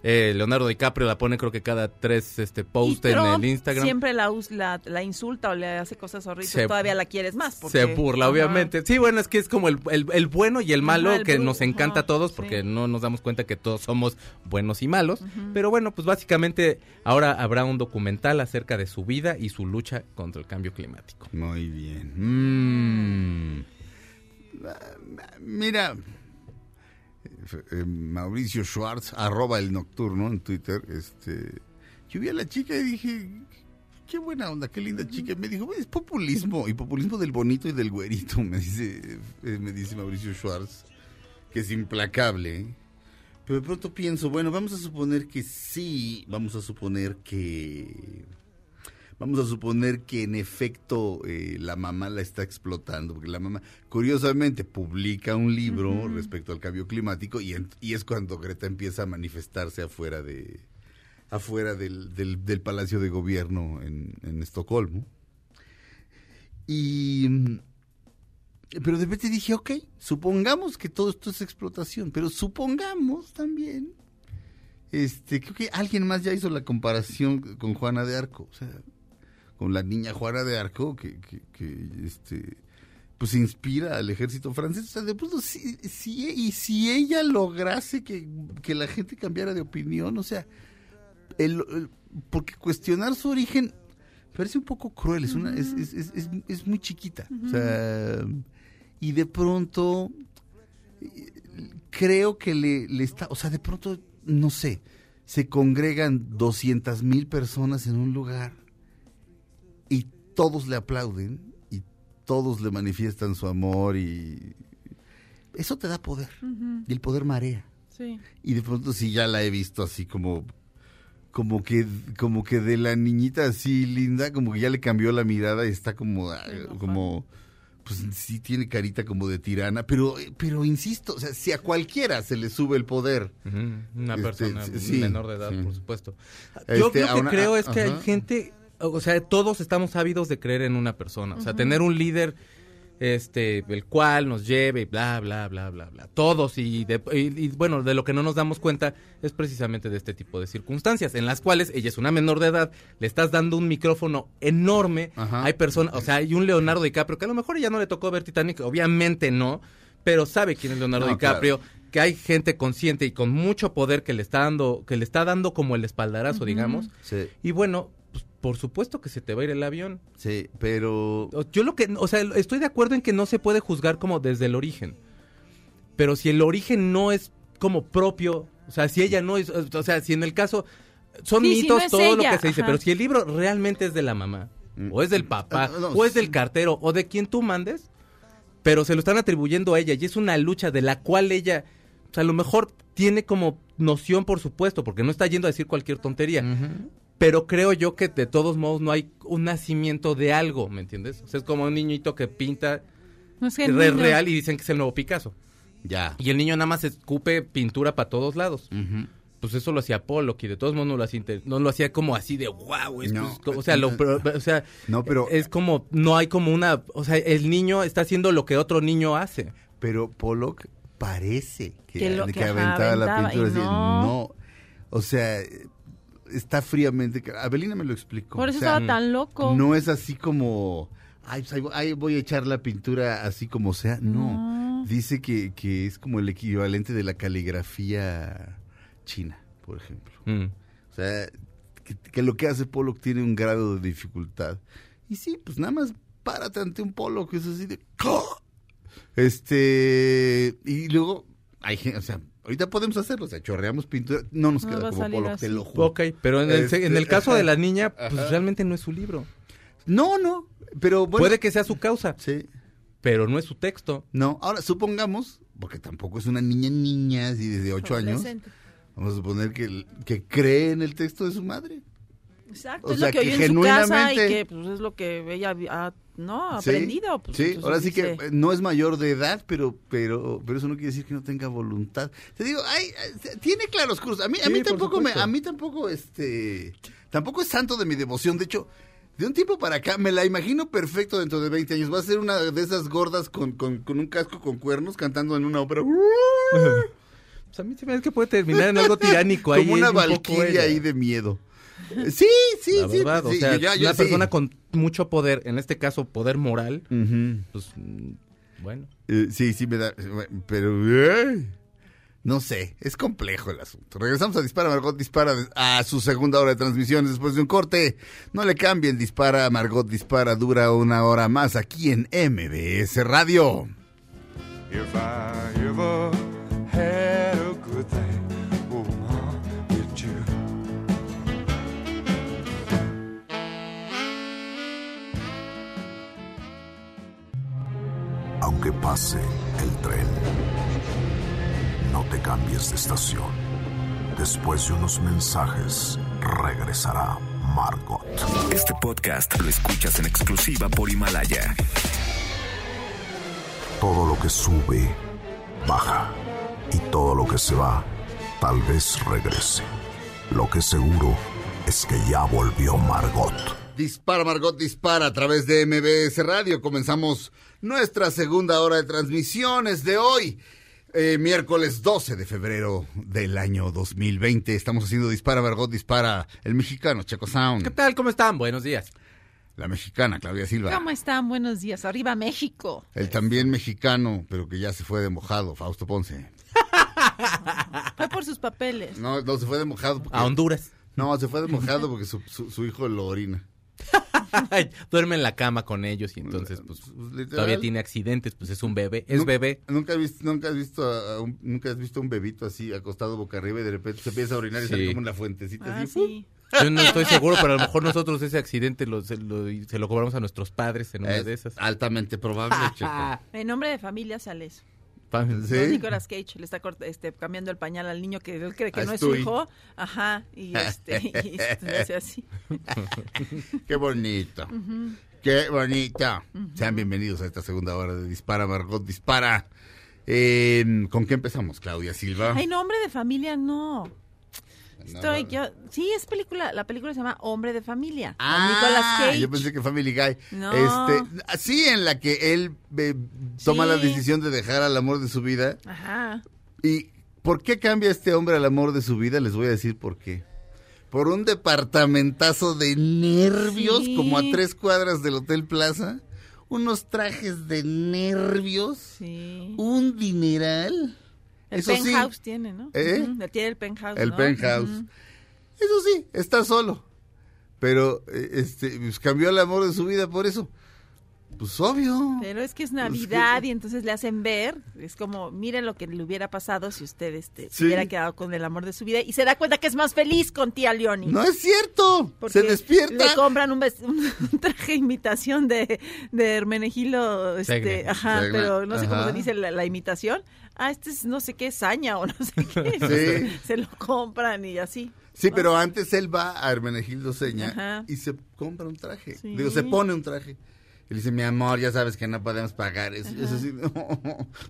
Eh, Leonardo DiCaprio la pone creo que cada tres este, Y post en el Instagram. Siempre la, la, la insulta o le hace cosas horribles. Se- todavía la quieres más. Porque, Se burla, obviamente. Sí, bueno, es que es como el, el- el bueno y el malo el que nos encanta a todos sí. porque no nos damos cuenta que todos somos buenos y malos. Pero bueno, pues básicamente ahora habrá un documental acerca de su vida y su lucha contra el cambio climático. Muy bien. Mm. Mira, eh, Mauricio Schwartz, arroba el nocturno en Twitter, este, yo vi a la chica y dije, qué buena onda, qué linda chica. Me dijo, es populismo, y populismo del bonito y del güerito, me dice, eh, me dice Mauricio Schwartz, que es implacable. Pero de pronto pienso, bueno, vamos a suponer que sí, vamos a suponer que... Vamos a suponer que en efecto eh, la mamá la está explotando, porque la mamá, curiosamente, publica un libro respecto al cambio climático y, en- y es cuando Greta empieza a manifestarse afuera de afuera del, del- del Palacio de Gobierno en, en Estocolmo. Y pero de repente dije, ok, supongamos que todo esto es explotación, pero supongamos también, este, creo que alguien más ya hizo la comparación con Juana de Arco, o sea, con la niña Juana de Arco, que, que, que, este, pues inspira al ejército francés, o sea, de pronto, si, si- y si ella lograse que, que la gente cambiara de opinión, o sea, el- el- porque cuestionar su origen parece un poco cruel, es, una, es, es, es, es- es muy chiquita. O sea, y de pronto creo que le, le está, o sea, de pronto, no sé, se congregan 200 mil personas en un lugar y todos le aplauden y todos le manifiestan su amor y eso te da poder y el poder marea. Sí. Y de pronto sí ya la he visto así como como que como que de la niñita así linda como que ya le cambió la mirada y está como ah, como pues sí tiene carita como de tirana, pero pero insisto, o sea, si a cualquiera se le sube el poder. Una Este, persona sí, menor de edad, sí. por supuesto. Yo Este, lo que una- creo a- es que hay gente, o sea, todos estamos ávidos de creer en una persona. O sea, tener un líder este el cual nos lleve y bla bla bla bla bla todos y, de- y- y, bueno de lo que no nos damos cuenta es precisamente de este tipo de circunstancias en las cuales ella es una menor de edad le estás dando un micrófono enorme Ajá. hay personas o sea hay un Leonardo DiCaprio que a lo mejor ya no le tocó ver Titanic obviamente no pero sabe quién es Leonardo No, DiCaprio que hay gente consciente y con mucho poder que le está dando que le está dando como el espaldarazo digamos Sí, y bueno por supuesto que se te va a ir el avión sí, pero Yo lo que, o sea, estoy de acuerdo en que no se puede juzgar como desde el origen. Pero si el origen no es como propio, o sea, si ella no es, o sea, si en el caso son Sí, si mitos no todo lo que se dice, ajá. pero si el libro realmente es de la mamá, Mm. o es del papá, Ah, no, o es sí. del cartero, o de quien tú mandes, pero se lo están atribuyendo a ella y es una lucha de la cual ella, o sea, a lo mejor tiene como noción, por supuesto, porque no está yendo a decir cualquier tontería. Pero creo yo que de todos modos no hay un nacimiento de algo, ¿me entiendes? O sea, es como un niñito que pinta No es real y dicen que es el nuevo Picasso. ya. Y el niño nada más escupe pintura para todos lados. Pues eso lo hacía Pollock y de todos modos no lo hacía, no lo hacía como así de wow. No, o sea, lo- pero- o sea, No, pero- es como, no hay como una, o sea, el niño está haciendo lo que otro niño hace. Pero Pollock parece que, Que lo- que que, ajá, aventaba la aventaba, pintura y así. no. No. O sea, está fríamente. Abelina me lo explicó. Por eso O sea, estaba tan loco. No es así como. Ay, pues ahí, voy- ahí voy a echar la pintura así como sea. No. No. Dice que, que es como el equivalente de la caligrafía china, por ejemplo. Mm. O sea, que, que lo que hace Pollock tiene un grado de dificultad. Y sí, pues nada más párate ante un Pollock, que es así de... ¡Oh! Este... Y luego, hay gente, o sea, ahorita podemos hacerlo, o sea, chorreamos pintura, no nos No queda como Pollock, te lo juro. Ok, pero en el, Este, en el caso de la niña, pues ajá. realmente no es su libro. No, no, pero bueno... Puede que sea su causa, Sí, pero no es su texto. no, ahora supongamos, porque tampoco es una niña niña, así desde ocho años, vamos a suponer que, que cree en el texto de su madre. Exacto, O es sea, lo que que oyó en su casa y genuinamente- que pues, es lo que ella ha no, Sí, aprendido. Pues, sí, ahora sí que dice, no es mayor de edad, pero pero pero eso no quiere decir que no tenga voluntad. Te digo, ay, tiene claroscuros. A mí a mí tampoco me a mí tampoco este tampoco es santo de mi devoción, de hecho, de un tiempo para acá me la imagino perfecto dentro de 20 años. Va a ser una de esas gordas con, con, con un casco con cuernos cantando en una ópera. Pues a mí se me hace que puede terminar en algo tiránico ahí. Como una un valquiria ahí de miedo. Sí, sí, La sí. verdad, sí, o sea, una sí. persona con mucho poder, en este caso poder moral, pues bueno. Eh, sí, sí me da, pero ay, no sé, es complejo el asunto. Regresamos a Dispara Margot Dispara a su segunda hora de transmisiones después de un corte. No le cambien, Dispara Margot Dispara dura una hora más aquí en MBS Radio. If I ever had Aunque pase el tren, no te cambies de estación. Después de unos mensajes, regresará Margot. Este podcast lo escuchas en exclusiva por Himalaya. Todo lo que sube, baja. Y todo lo que se va, tal vez regrese. Lo que seguro es que ya volvió Margot. Dispara Margot Dispara a través de MBS Radio. Comenzamos nuestra segunda hora de transmisiones de hoy. eh, miércoles 12 de febrero del año 2020. Estamos haciendo Dispara Margot Dispara, el mexicano Chaco ¿Qué Sound. tal? ¿Cómo están? Buenos días. La mexicana Claudia Silva. ¿Cómo están? Buenos días. Arriba México. El también mexicano, pero que ya se fue de mojado, Fausto Ponce. Fue por sus papeles. No, no se fue de mojado porque A Honduras. No, se fue de mojado porque su, su, su hijo lo orina. Duerme en la cama con ellos y entonces pues literal. todavía tiene accidentes, pues es un bebé, es bebé. Nunca has visto, nunca has visto, a un, nunca has visto un bebito así acostado boca arriba y de repente se empieza a orinar y Sí. sale como una fuentecita Ah, así. sí. Yo no estoy seguro, pero a lo mejor nosotros ese accidente lo, se, lo, se lo cobramos a nuestros padres en una Es de esas. altamente probable, Checo. En nombre de familia sale eso. Pa- ¿Sí? ¿no? Nicolas Cage le está este, cambiando el pañal al niño que él cree que Ah, no es su hijo. Ajá. Y este, y este, así. Qué bonito. Qué bonito. Sean bienvenidos a esta segunda hora de Dispara, Margot Dispara. Eh, ¿Con qué empezamos, Claudia Silva? Ay, nombre de familia no. No, Estoy no. yo. Sí, es película. La película se llama Hombre de Familia. Ah, Nicolas Cage. yo pensé que Family Guy. No. Este, sí, en la que él eh, toma Sí. la decisión de dejar al amor de su vida. Ajá. ¿Y por qué cambia este hombre al amor de su vida? Les voy a decir por qué. Por un departamentazo de nervios, Sí. como a tres cuadras del Hotel Plaza. Unos trajes de nervios. Sí. Un dineral. El Eso sí, penthouse tiene, ¿no? ¿Eh? Tiene el penthouse. el ¿no? penthouse. Eso sí, está solo. Pero eh, este pues, cambió el amor de su vida por eso. Pues obvio. Pero es que es Pues, Navidad y entonces le hacen ver, es como, miren lo que le hubiera pasado si usted este, se Sí. hubiera quedado con el amor de su vida y se da cuenta que es más feliz con tía Leoni. No es cierto. Porque Se despierta. Le compran un, vest- un traje imitación de, de Hermenegildo, este, Segre. ajá, Segre, pero no sé cómo se dice la, la imitación. Ah, este es no sé qué, saña o no sé qué. Sí. Se lo compran y así. Sí, pero antes él va a Hermenegildo Seña Ajá. y se compra un traje. Sí. Digo, se pone un traje. Y le dice, mi amor, ya sabes que no podemos pagar eso. Y eso sí, no,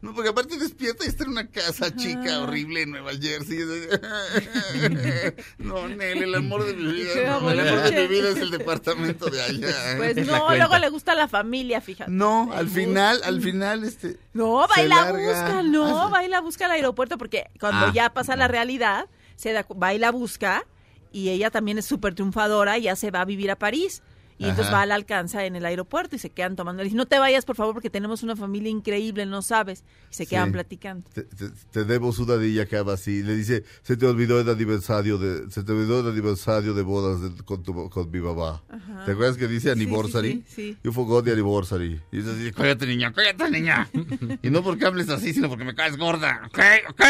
no, porque aparte despierta y está en una casa chica, horrible en Nueva Jersey. No, Nel, el amor de mi vida. No, el amor de mi vida es el departamento de allá. Pues Es no, luego le gusta la familia, fíjate. no, al final, al final, este... No, se va y la larga. busca, no, va y la busca al aeropuerto porque cuando Ah, ya pasa la realidad, se da, cu- va y la busca y ella también es súper triunfadora y ya se va a vivir a París. Y entonces Ajá. va, la alcanza en el aeropuerto y se quedan tomando. Le dice, no te vayas, por favor, porque tenemos una familia increíble, no sabes. Y se Sí. quedan platicando. Te, te- te debo sudadilla acaba así. Le dice, se te olvidó el aniversario de, se te olvidó el aniversario de bodas de- con, tu, con mi babá. Ajá. ¿Te acuerdas que dice anniversary? sí, sí. You forgot the anniversary. Y dice así, cállate niña, cállate niña. y no porque hables así, sino porque me caes gorda. ¿Ok? ¿Ok?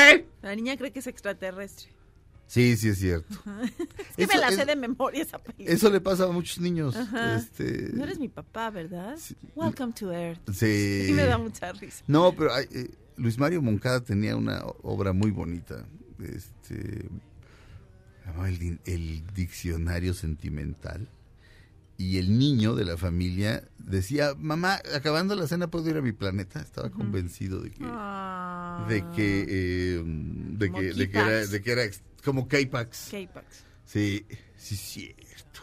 La niña cree que es extraterrestre. Sí, sí es cierto. Es que Eso me la es- sé de memoria esa película. Eso le pasa a muchos niños. Este, No eres mi papá, ¿verdad? Sí. Welcome to Earth. Sí. Y me da mucha risa. No, pero hay, eh, Luis Mario Moncada tenía una obra muy bonita. Este, el, el Diccionario Sentimental. Y el niño de la familia decía, mamá, acabando la cena puedo ir a mi planeta. Estaba convencido de que, Ah. de que, eh, de que, de que era, de que era como K-Pax. K-Pax. Sí, sí, cierto.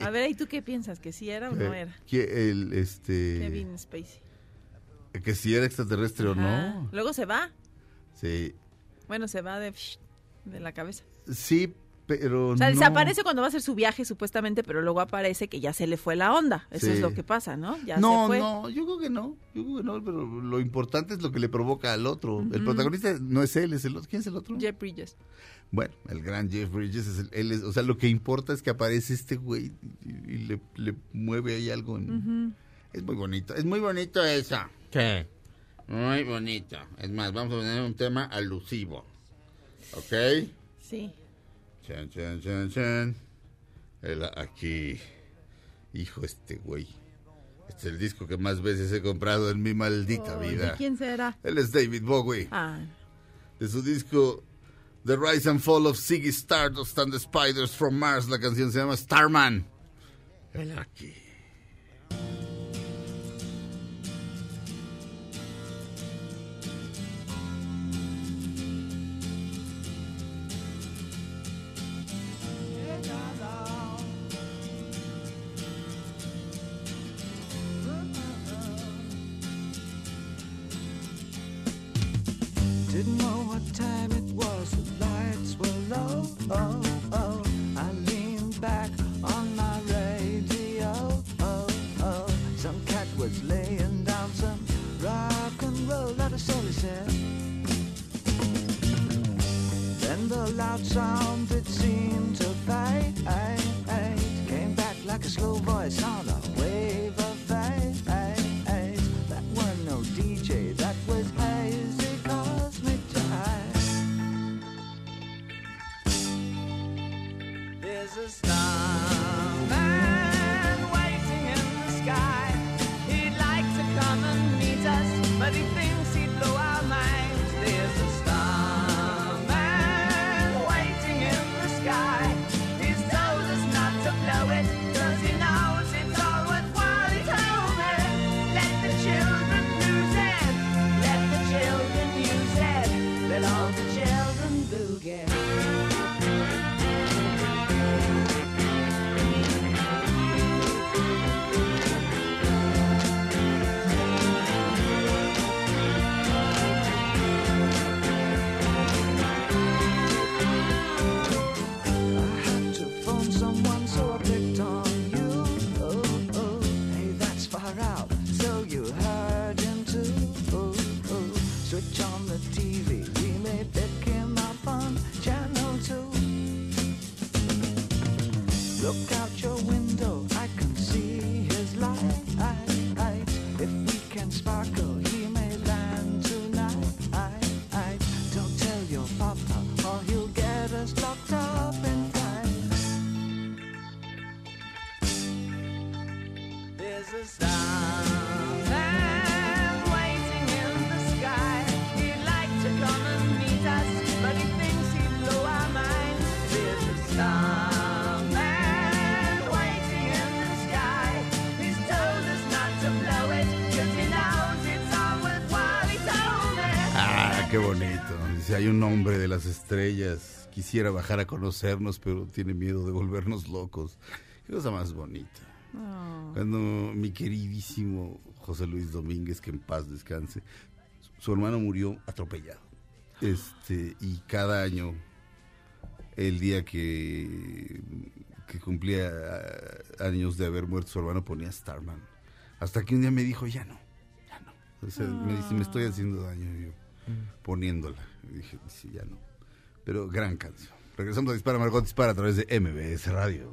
A ver, ¿y tú qué piensas? ¿Que sí era o no Eh, era? que el, este, Kevin Spacey. que si era extraterrestre o no. Luego se va. Sí, Bueno, se va de, de la cabeza. sí, pero O sea, no. desaparece cuando va a hacer su viaje supuestamente, pero luego aparece que ya se le fue la onda. Eso Sí. es lo que pasa, ¿no? Ya no, se fue. no, yo creo que no, yo creo que no, pero lo importante es lo que le provoca al otro. El protagonista no es él, es el otro. ¿Quién es el otro? Jeff Bridges. Bueno, el gran Jeff Bridges, es el- él es, o sea, lo que importa es que aparece este güey y, y le, le mueve ahí algo. en- Es muy bonito, es muy bonito eso. ¿Qué? Muy bonito. Es más, vamos a poner un tema alusivo. ¿Ok? Sí. Chan, chan, chan, chan. El- aquí. Hijo, este güey. Este es el disco que más veces he comprado en mi maldita vida. ¿De quién será? Él es David Bowie. Ah, De su disco The Rise and Fall of Ziggy Stardust and the Spiders from Mars. La canción se llama Starman. Él aquí. A starman Dice, hay un hombre de las estrellas. Quisiera bajar a conocernos, pero tiene miedo de volvernos locos. Qué cosa más bonita. Cuando mi queridísimo José Luis Domínguez, que en paz descanse, su hermano murió atropellado. Este, y cada año, el día que, que cumplía ah, años de haber muerto su hermano, ponía Starman. Hasta que un día me dijo, ya no, ya no. O sea, me dice, me estoy haciendo daño yo poniéndola. Dije, sí, ya no. Pero gran canción. Regresamos a Dispara Margot Dispara a través de MBS Radio.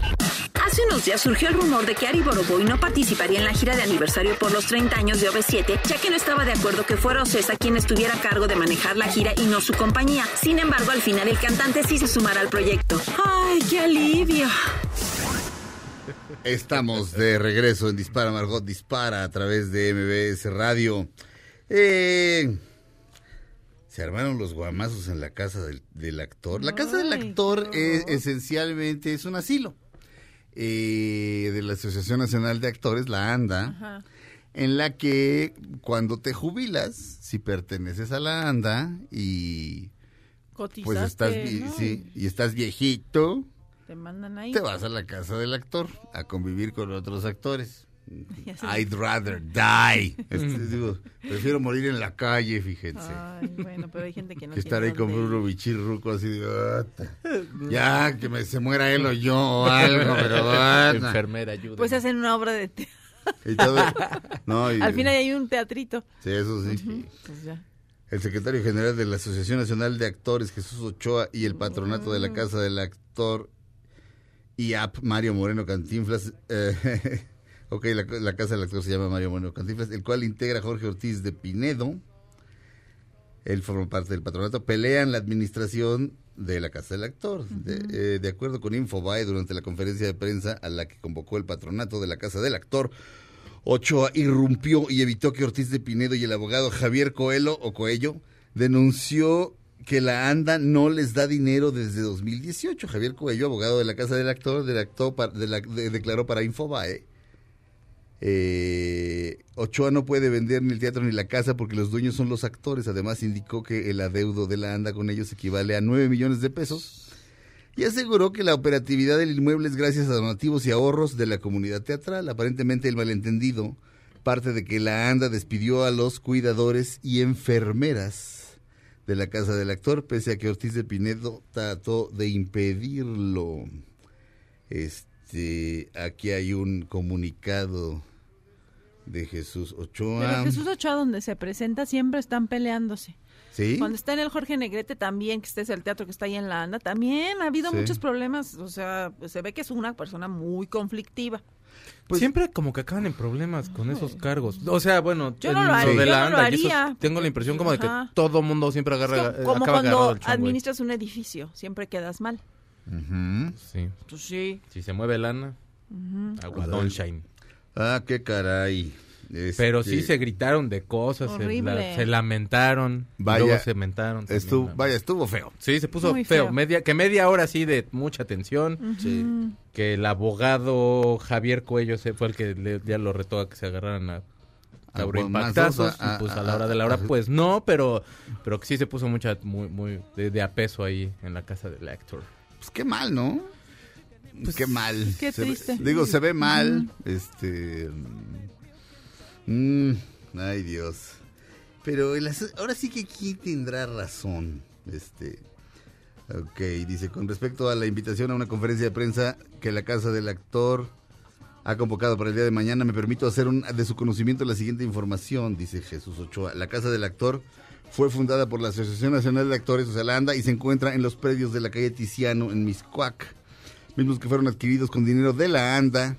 Hace unos días surgió el rumor de que Ari Boroboy no participaría en la gira de aniversario por los 30 años de OV7, ya que no estaba de acuerdo que fuera Ocesa quien estuviera a cargo de manejar la gira y no su compañía. Sin embargo, al final el cantante sí se sumará al proyecto. ¡Ay, qué alivio! Estamos de regreso en Dispara Margot Dispara a través de MBS Radio. Eh, se armaron los guamazos en la casa del, del actor. La casa del actor es, esencialmente es un asilo eh, de la Asociación Nacional de Actores, la ANDA, Ajá. en la que cuando te jubilas, si perteneces a la ANDA y Cotizaste, pues estás, vi- ¿no? sí, y estás viejito, Te mandan ahí. te vas a la casa del actor a convivir con otros actores. I'd rather die. Este, digo, prefiero morir en la calle, fíjense. Ay, bueno, pero hay gente que no que estar ahí con Bruno Bichirruco así de... Ya, que me, se muera él o yo o algo, pero... ata". Enfermera, ayuda. Pues hacen una obra de teatro. Y todo- no, y- Al final hay un teatrito. Sí, eso sí. Pues ya. El secretario general de la Asociación Nacional de Actores, Jesús Ochoa, y el patronato de la Casa del Actor IAP, Mario Moreno Cantinflas. eh, ok, la, la Casa del Actor se llama Mario Moreno Cantinflas, el cual integra Jorge Ortiz de Pinedo. Él forma parte del patronato. Pelean la administración de la Casa del Actor. de, eh, de acuerdo con Infobae, durante la conferencia de prensa a la que convocó el patronato de la Casa del Actor, Ochoa irrumpió y evitó que Ortiz de Pinedo y el abogado Javier Coelho o Coello denunció que la ANDA no les da dinero desde 2018. Javier Coello, abogado de la Casa del Actor, redactó pa- de la- de- declaró para Infobae. Eh, Ochoa no puede vender ni el teatro ni la casa porque los dueños son los actores. Además indicó que el adeudo de la ANDA con ellos equivale a 9 millones de pesos y aseguró que la operatividad del inmueble es gracias a donativos y ahorros de la comunidad teatral. Aparentemente el malentendido parte de que la ANDA despidió a los cuidadores y enfermeras de la casa del actor, pese a que Ortiz de Pinedo trató de impedirlo. Este, aquí hay un comunicado de Jesús Ochoa. Pero Jesús Ochoa, donde se presenta, siempre están peleándose. ¿Sí? Cuando está en el Jorge Negrete también, que este es el teatro que está ahí en la ANDA, también ha habido Sí. muchos problemas. O sea, pues, se ve que es una persona muy conflictiva. Pues- Siempre como que acaban en problemas con esos cargos. O sea, bueno, Yo no en lo haría, de yo no lo tengo la impresión como de que todo mundo siempre Es agarra, eh, como acaba agarrado cuando administras un edificio, siempre quedas mal. Sí. Pues sí. Si se mueve lana, aguadón shine. Ah, qué caray. Pero Este, sí se gritaron de cosas, se, la- se lamentaron, Vaya, luego se mentaron. también, Estuvo, ¿no? vaya, estuvo feo. Sí, se puso feo. feo. Media, que media hora así de mucha tensión. Que el abogado Javier Cuello se fue el que le- ya lo retó a que se agarraran a A guamazos, a- y pues a, a- la hora de la a- hora, a- pues no, pero, pero que sí se puso mucha, muy, muy de, de a peso ahí en la casa del actor. Pues qué mal, ¿no? Pues, qué mal. qué Se ve- triste. digo, se ve mal. Este. mm, ay, Dios. Pero el ahora sí que quién tendrá razón. Este. Ok, dice, con respecto a la invitación a una conferencia de prensa que la casa del actor ha convocado para el día de mañana, me permito hacer un, de su conocimiento la siguiente información, dice Jesús Ochoa. La casa del actor fue fundada por la Asociación Nacional de Actores, o sea, la ANDA, y se encuentra en los predios de la calle Tiziano, en Miscuac, mismos que fueron adquiridos con dinero de la ANDA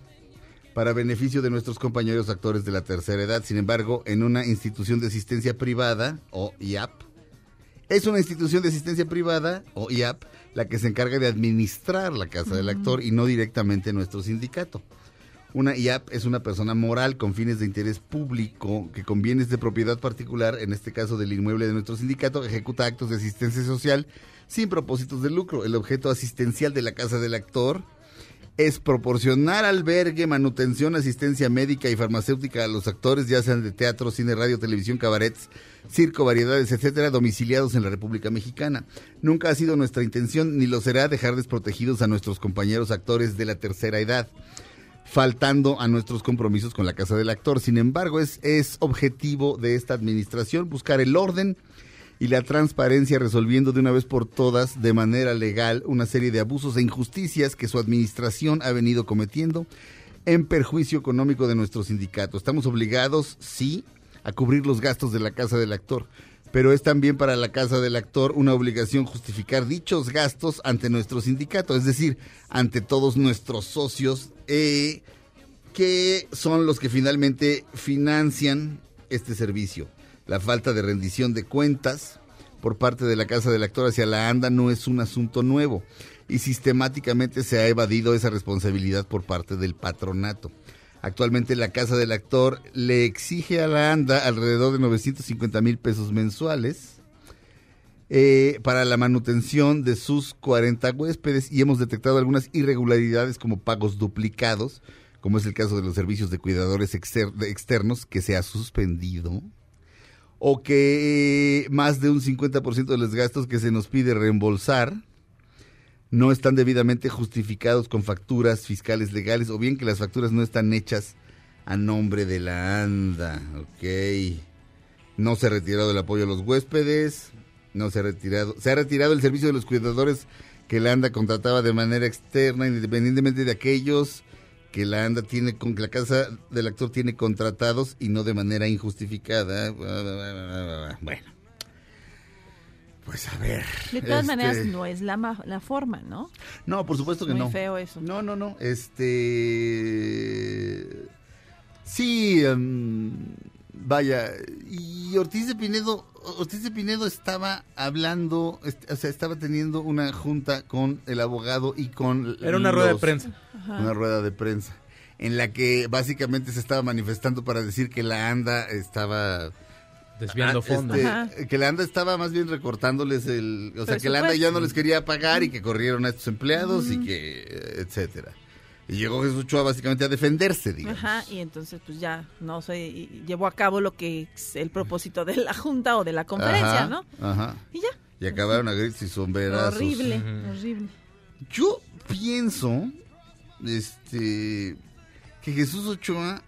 para beneficio de nuestros compañeros actores de la tercera edad. Sin embargo, en una institución de asistencia privada, o IAP, es una institución de asistencia privada, o IAP, la que se encarga de administrar la casa del actor y no directamente nuestro sindicato. Una IAP es una persona moral con fines de interés público que con bienes de propiedad particular, en este caso del inmueble de nuestro sindicato, ejecuta actos de asistencia social sin propósitos de lucro. El objeto asistencial de la casa del actor es proporcionar albergue, manutención, asistencia médica y farmacéutica a los actores, ya sean de teatro, cine, radio, televisión, cabarets, circo, variedades, etcétera, domiciliados en la República Mexicana. Nunca ha sido nuestra intención, ni lo será, dejar desprotegidos a nuestros compañeros actores de la tercera edad faltando a nuestros compromisos con la Casa del Actor. Sin embargo, es, es objetivo de esta administración buscar el orden y la transparencia resolviendo de una vez por todas de manera legal una serie de abusos e injusticias que su administración ha venido cometiendo en perjuicio económico de nuestro sindicato. Estamos obligados, sí, a cubrir los gastos de la Casa del Actor, pero es también para la Casa del Actor una obligación justificar dichos gastos ante nuestro sindicato, es decir, ante todos nuestros socios eh, que son los que finalmente financian este servicio. La falta de rendición de cuentas por parte de la Casa del Actor hacia la ANDA no es un asunto nuevo y sistemáticamente se ha evadido esa responsabilidad por parte del patronato. Actualmente la Casa del Actor le exige a la ANDA alrededor de 950 mil pesos mensuales eh, para la manutención de sus 40 huéspedes y hemos detectado algunas irregularidades como pagos duplicados, como es el caso de los servicios de cuidadores externos que se ha suspendido o que eh, más de un 50% de los gastos que se nos pide reembolsar no están debidamente justificados con facturas fiscales legales o bien que las facturas no están hechas a nombre de la ANDA. Ok. No se ha retirado el apoyo a los huéspedes. No se ha retirado. Se ha retirado el servicio de los cuidadores que la ANDA contrataba de manera externa, independientemente de aquellos que la ANDA tiene, con que la casa del actor tiene contratados y no de manera injustificada. Bueno. Pues a ver. De todas este- maneras, no es la, ma- la forma, ¿no? no, por supuesto que Muy no. feo eso. No, no, no. Este. Sí, em, vaya. Y Ortiz de Pinedo. Ortiz de Pinedo estaba hablando, est- o sea, estaba teniendo una junta con el abogado y con. Era una rueda de prensa. Ajá. Una rueda de prensa. en la que básicamente se estaba manifestando para decir que la ANDA estaba Desviando ah, fondos. este, que la ANDA estaba más bien recortándoles el, o sea, que la ANDA ya no les quería pagar y que corrieron a estos empleados y que etcétera. Y llegó Jesús Ochoa básicamente a defenderse, digamos. Ajá, y entonces pues ya no sé, llevó a cabo lo que es el propósito de la junta o de la conferencia, Ajá, ¿no? Ajá. Y ya. Y acabaron a gritos y sombrerazos. Horrible, horrible. Yo pienso este que Jesús Ochoa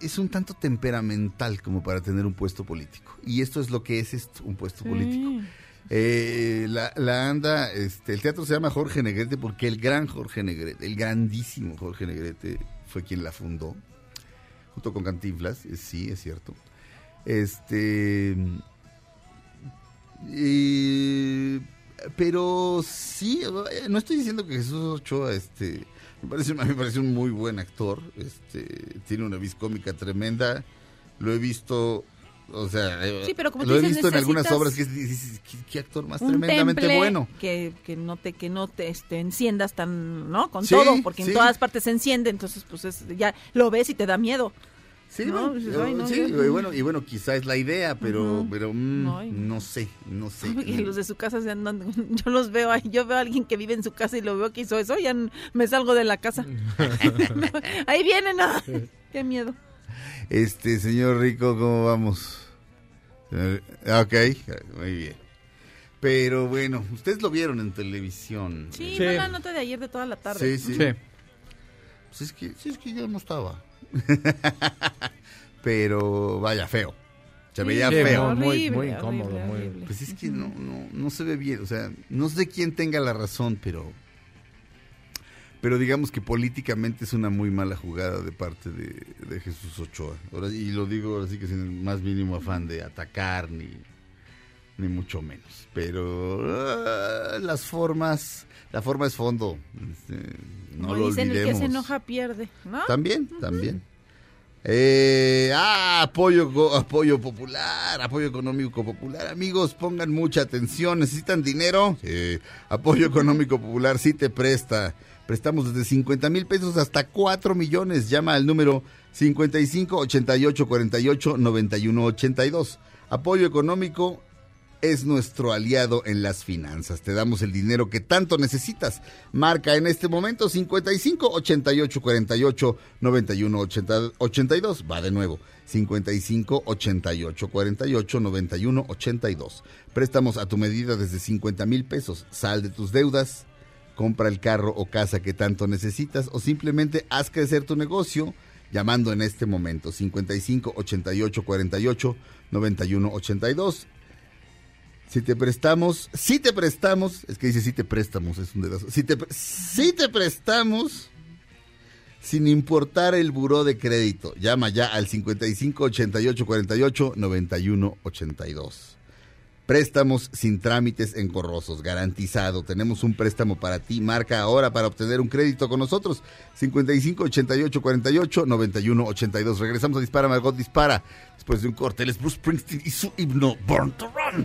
es un tanto temperamental como para tener un puesto político. Y esto es lo que es esto, un puesto político. Eh, la, la anda, este, el teatro se llama Jorge Negrete porque el gran Jorge Negrete, el grandísimo Jorge Negrete fue quien la fundó, junto con Cantinflas, eh, sí, es cierto. Este, pero sí, no estoy diciendo que Jesús Ochoa, este, me parece, me parece un muy buen actor, este, tiene una vis cómica tremenda, lo he visto, o sea, eh, Sí, pero como lo he visto en algunas obras que es- dices, ¿qué, qué actor más tremendamente bueno. Que, que no te, que no te este, enciendas tan, ¿no? Con Sí, todo, porque sí. en todas partes se enciende, entonces pues es, ya lo ves y te da miedo. Sí, ¿no? bueno, yo- "Ay, no, sí, yo- y bueno, y bueno, quizá es la idea, pero, pero mm, no sé, no sé. Y los de su casa se andan, yo los veo ahí, yo veo a alguien que vive en su casa y lo veo que hizo eso, ya me salgo de la casa. ahí vienen, ¿no? qué miedo. Este, señor Rico, ¿cómo vamos? Eh, Ok, muy bien. Pero bueno, ustedes lo vieron en televisión. Sí, Sí. fue la nota de ayer de toda la tarde. Sí, sí. Sí. Pues es que, sí, es que yo no estaba. Pero vaya, feo. Se veía Sí, feo. muy, incómodo, horrible, muy- horrible. Pues es que no, no, no se ve bien. O sea, no sé quién tenga la razón, pero. Pero digamos que políticamente es una muy mala jugada de parte de, de Jesús Ochoa. Ahora, y lo digo ahora sí que sin el más mínimo afán de atacar ni, ni mucho menos. Pero ah, las formas, la forma es fondo. Este, no Como lo dicen, el que olvidemos. se enoja pierde, ¿no? También, también. Eh, ah, apoyo, apoyo popular, apoyo económico popular. Amigos, pongan mucha atención. ¿Necesitan dinero? Sí. Apoyo económico popular sí te presta. Prestamos desde 50 mil pesos hasta 4 millones. Llama al número 55 88 48 91 82. Apoyo económico es nuestro aliado en las finanzas. Te damos el dinero que tanto necesitas. Marca en este momento 55 88 48 91 80 82. Va de nuevo. 55 88 48 91 82. Préstamos a tu medida desde 50 mil pesos. Sal de tus deudas. Compra el carro o casa que tanto necesitas o simplemente haz crecer tu negocio llamando en este momento 55 88 48 91 82 si te prestamos, si te prestamos, es que dice si te prestamos, es un dedazo. Si te, si te prestamos, sin importar el buró de crédito, llama ya al 55 88 48 91 82. Préstamos sin trámites engorrosos, garantizado. Tenemos un préstamo para ti. Marca ahora para obtener un crédito con nosotros. 55 88 48 91 82. Regresamos a Dispara, Margot Dispara. Después de un corte, es Bruce Springsteen y su himno Born to Run.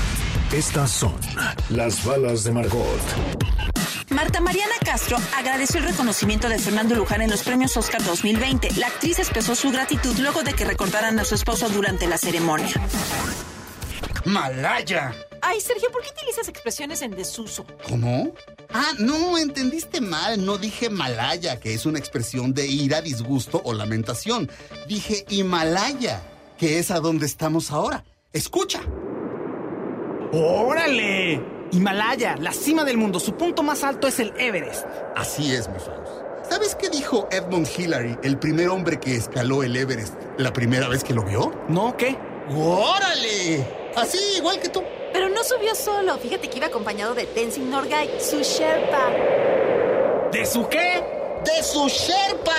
Estas son las balas de Margot. Marta Mariana Castro agradeció el reconocimiento de Fernando Luján en los premios Oscar 2020. La actriz expresó su gratitud luego de que recordaran a su esposo durante la ceremonia. ¡Malaya! Ay, Sergio, ¿por qué utilizas expresiones en desuso? ¿Cómo? Ah, no, entendiste mal. No dije Malaya, que es una expresión de ira, disgusto o lamentación. Dije Himalaya, que es a donde estamos ahora. Escucha. ¡Órale! Himalaya, la cima del mundo, su punto más alto es el Everest. Así es, mi Faust. ¿Sabes qué dijo Edmund Hillary, el primer hombre que escaló el Everest, la primera vez que lo vio? ¿No? ¿Qué? ¡Órale! Así, igual que tú. Pero no subió solo. Fíjate que iba acompañado de Tenzin Norgay, su Sherpa. ¿De su qué? ¡De su Sherpa!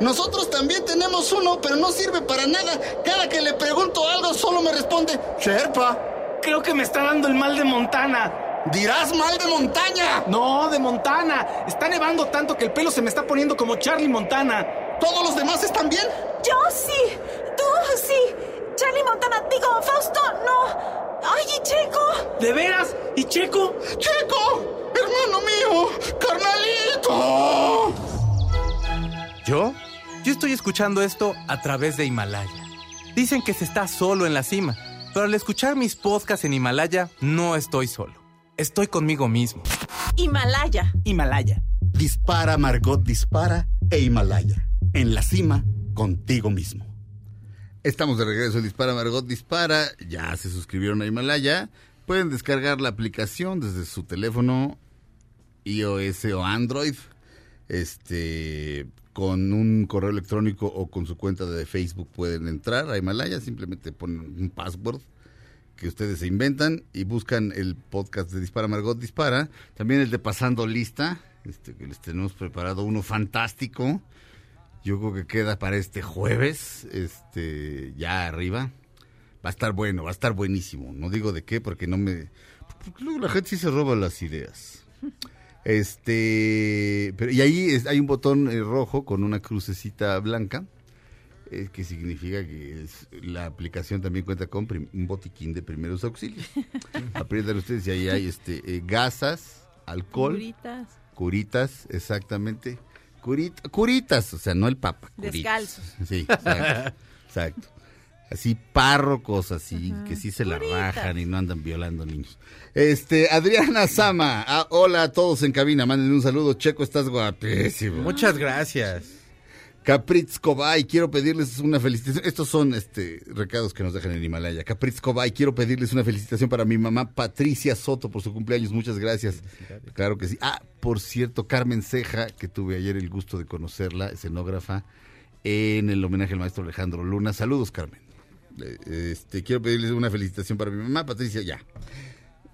Nosotros también tenemos uno, pero no sirve para nada. Cada que le pregunto algo, solo me responde Sherpa. Creo que me está dando el mal de Montana. Dirás mal de montaña. No, de Montana. Está nevando tanto que el pelo se me está poniendo como Charlie Montana. ¿Todos los demás están bien? Yo sí. Tú sí. Charlie Montana, digo, Fausto, no. Ay, y Checo. ¿De veras? ¿Y Checo? ¡Checo! ¡Hermano mío! ¡Carnalito! ¿Yo? Yo estoy escuchando esto a través de Himalaya. Dicen que se está solo en la cima, pero al escuchar mis podcasts en Himalaya, no estoy solo. Estoy conmigo mismo. Himalaya. Himalaya. Dispara, Margot, dispara e Himalaya. En la cima, contigo mismo. Estamos de regreso Dispara Margot Dispara. Ya se suscribieron a Himalaya. Pueden descargar la aplicación desde su teléfono iOS o Android. Este con un correo electrónico o con su cuenta de Facebook pueden entrar a Himalaya, simplemente ponen un password que ustedes se inventan y buscan el podcast de Dispara Margot Dispara, también el de Pasando Lista, este que les tenemos preparado uno fantástico. Yo creo que queda para este jueves, este, ya arriba. Va a estar bueno, va a estar buenísimo. No digo de qué, porque no me. Porque luego la gente sí se roba las ideas. Este, pero, y ahí es- hay un botón eh, rojo con una crucecita blanca, eh, que significa que es- la aplicación también cuenta con prim- un botiquín de primeros auxilios. Aprietan ustedes y ahí hay este, eh, gasas, alcohol, Curitas. curitas, exactamente. Curita- curitas, o sea, no el papa. curitas. Descalzos. Sí, exacto. exacto. Así párrocos, así, Ajá. que sí se la rajan y no andan violando niños. Este, Adriana Sama, ah, hola a todos en cabina, mándenme un saludo. Checo, estás guapísimo. Muchas gracias. Capritz Cobay, quiero pedirles una felicitación. Estos son este recados que nos dejan en Himalaya. Capritz Cobay, quiero pedirles una felicitación para mi mamá Patricia Soto por su cumpleaños. Muchas gracias. Claro que sí. Ah, por cierto, Carmen Ceja, que tuve ayer el gusto de conocerla, escenógrafa, en el homenaje al maestro Alejandro Luna. Saludos, Carmen. Eh, Este, quiero pedirles una felicitación para mi mamá Patricia, ya.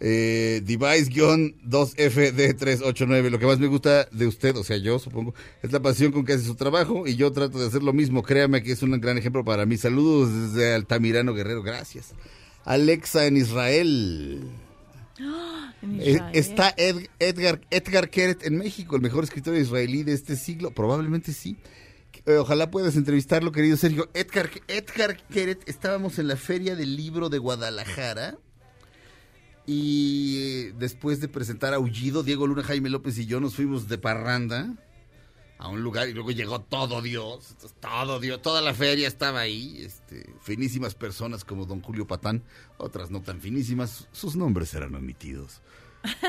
Eh, Device-2FD389. Lo que más me gusta de usted, o sea, yo supongo, es la pasión con que hace su trabajo y yo trato de hacer lo mismo. Créame que es un gran ejemplo para mí. Saludos desde Altamirano Guerrero, gracias. Alexa en Israel. En Eh, está Ed- Edgar, Edgar Keret en México, el mejor escritor israelí de este siglo. Probablemente sí. Eh, ojalá puedas entrevistarlo, querido Sergio. Edgar, Edgar Keret, estábamos en la Feria del Libro de Guadalajara. Y eh, después de presentar Aullido, Diego Luna, Jaime López y yo nos fuimos de parranda a un lugar y luego llegó todo Dios, todo Dios, toda la feria estaba ahí, este, finísimas personas como don Julio Patán, otras no tan finísimas, sus nombres serán omitidos.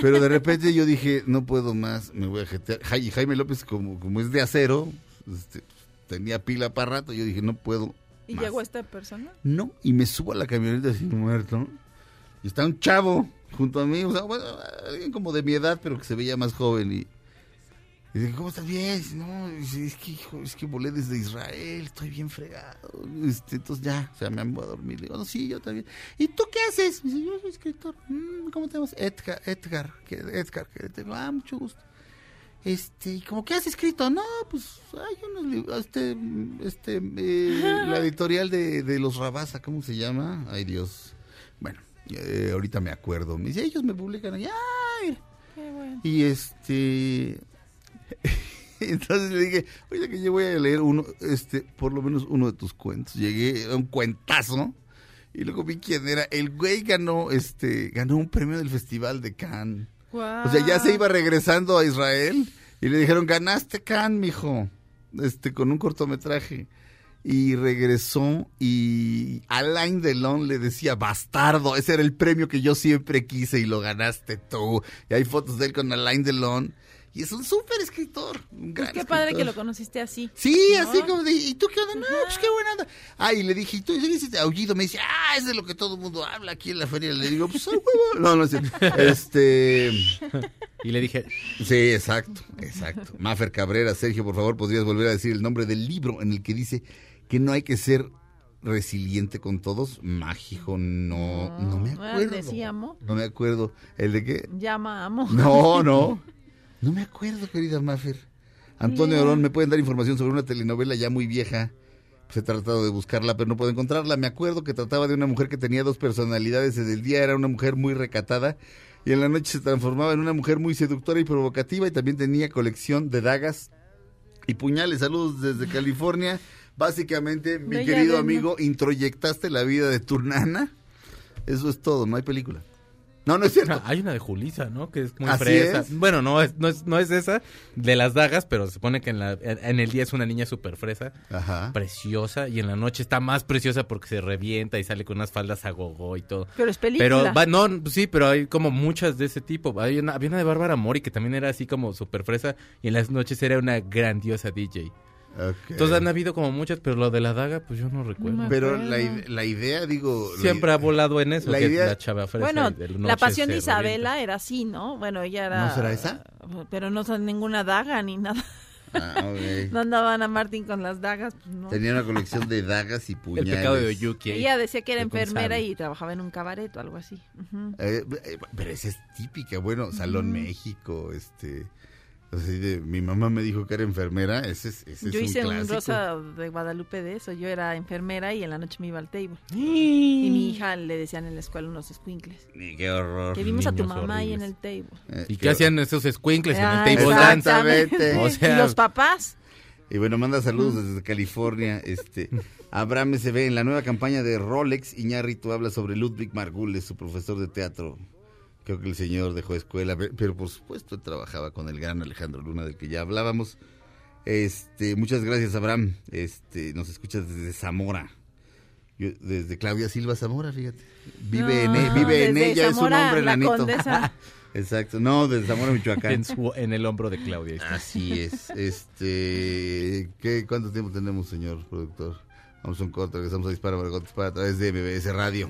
Pero de repente yo dije, no puedo más, me voy a jetear. Jaime López, como, como es de acero, este, tenía pila para rato, yo dije, no puedo ¿Y más. llegó esta persona? No, y me subo a la camioneta así muerto. Y está un chavo junto a mí, o sea, bueno, alguien como de mi edad, pero que se veía más joven. Y, y dije, ¿cómo estás bien? No, dice, es que, hijo, es que volé desde Israel, estoy bien fregado. Este, entonces ya, o sea, me voy a dormir. Le digo, no, sí, yo también. ¿Y tú qué haces? Me dice, yo soy escritor. "Mm, ¿Cómo te llamas? Edgar, Edgar, que- Edgar. Que te digo, ah, mucho gusto. Este, ¿y cómo qué has escrito? No, pues hay unos libros, este, este, eh, la editorial de, de los Rabasa, ¿cómo se llama? Ay, Dios. Bueno, eh, ahorita me acuerdo. Me dice, ellos me publican y ¡ay! Qué bueno. Y este, entonces le dije, oye, que yo voy a leer uno, este, por lo menos uno de tus cuentos. Llegué a un cuentazo y luego vi quién era. El güey ganó, este, ganó un premio del Festival de Cannes. O sea, ya se iba regresando a Israel y le dijeron, ganaste Cannes, mijo, este, con un cortometraje. Y regresó y Alain Delon le decía, bastardo, ese era el premio que yo siempre quise y lo ganaste tú. Y hay fotos de él con Alain Delon. Y es un súper escritor, un gran Pues qué padre que lo conociste así. Sí, ¿no? así como de, ¿y tú qué onda? No, pues qué buena onda. Ah, y le dije, ¿y tú ya viste aullido? Me dice, ah, es de lo que todo el mundo habla aquí en la feria. Le digo, pues, huevo. No, no es cierto. Este... Y le dije, Sí, exacto, exacto. Mafer Cabrera, Sergio, por favor, ¿podrías volver a decir el nombre del libro en el que dice que no hay que ser resiliente con todos. Mágico, no, no me Ah, acuerdo. Decíamos, No me acuerdo. ¿El de qué? llama amo. No, no. No me acuerdo, querida Maffer. Antonio. Orón, ¿me pueden dar información sobre una telenovela ya muy vieja? Pues he tratado de buscarla, pero no puedo encontrarla. Me acuerdo que trataba de una mujer que tenía dos personalidades. En el día era una mujer muy recatada y en la noche se transformaba en una mujer muy seductora y provocativa y también tenía colección de dagas y puñales. Saludos desde California. Básicamente, mi querido amigo, introyectaste la vida de tu nana. Eso es todo, no hay película. No, no es cierto. Hay una de Julisa, ¿no? Que es muy Así fresa. es. Bueno, no es, no es, no es esa de las dagas, pero se supone que en, la, en, en el día es una niña súper fresa, Ajá. preciosa, y en la noche está más preciosa porque se revienta y sale con unas faldas a gogo y todo. Pero es película. Pero va- no, sí, pero hay como muchas de ese tipo. Hay una, había una de Bárbara Mori que también era así como súper fresa y en las noches era una grandiosa DJ. Ok. Entonces han habido como muchas, pero lo de la daga, pues yo no recuerdo. Pero la, la idea, digo... la Siempre ide- ha volado en eso, la que idea- la chava fresa Bueno, la pasión de Isabela era así, ¿no? Bueno, ella era... ¿No será esa? Pero no son ninguna daga ni nada. Ah, ok. No andaban a Martín con las dagas. pues, no. Tenía una colección de dagas y El puñales. pecado de Oyuki. Ella decía que era enfermera y trabajaba en un cabaret o algo así. Ujú. Eh, eh, pero esa es típica, bueno, Salón México, este... Así de, mi mamá me dijo que era enfermera, ese es, ese Yo es hice un rosa de Guadalupe de eso. Yo era enfermera y en la noche me iba al table. Y mi hija le decían en la escuela unos squinkles. Ni qué horror. Que vimos a tu mamá ahí en el table. Eh, ¿Y qué hacían esos squinkles en Ah, el table dance? Exactamente. O sea, y los papás. Y bueno, manda saludos desde California. Este, Abraham se ve en la nueva campaña de Rolex. Iñárritu habla sobre Ludwig Margules, su profesor de teatro. Creo que el señor dejó escuela, pe- pero por supuesto trabajaba con el gran Alejandro Luna, del que ya hablábamos. Este, muchas gracias, Abraham. Este, nos escuchas desde Zamora. Yo- desde Claudia Silva Zamora, fíjate. Vive en, e- Ah, vive en ella, es un Zamora, hombre la enanito. condesa. Exacto, no, desde Zamora, Michoacán. en, su- en el hombro de Claudia. Así es. Este, ¿qué, ¿Cuánto tiempo tenemos, señor productor? Vamos a un corte, regresamos a Dispara Margot Dispara a través de MBS Radio.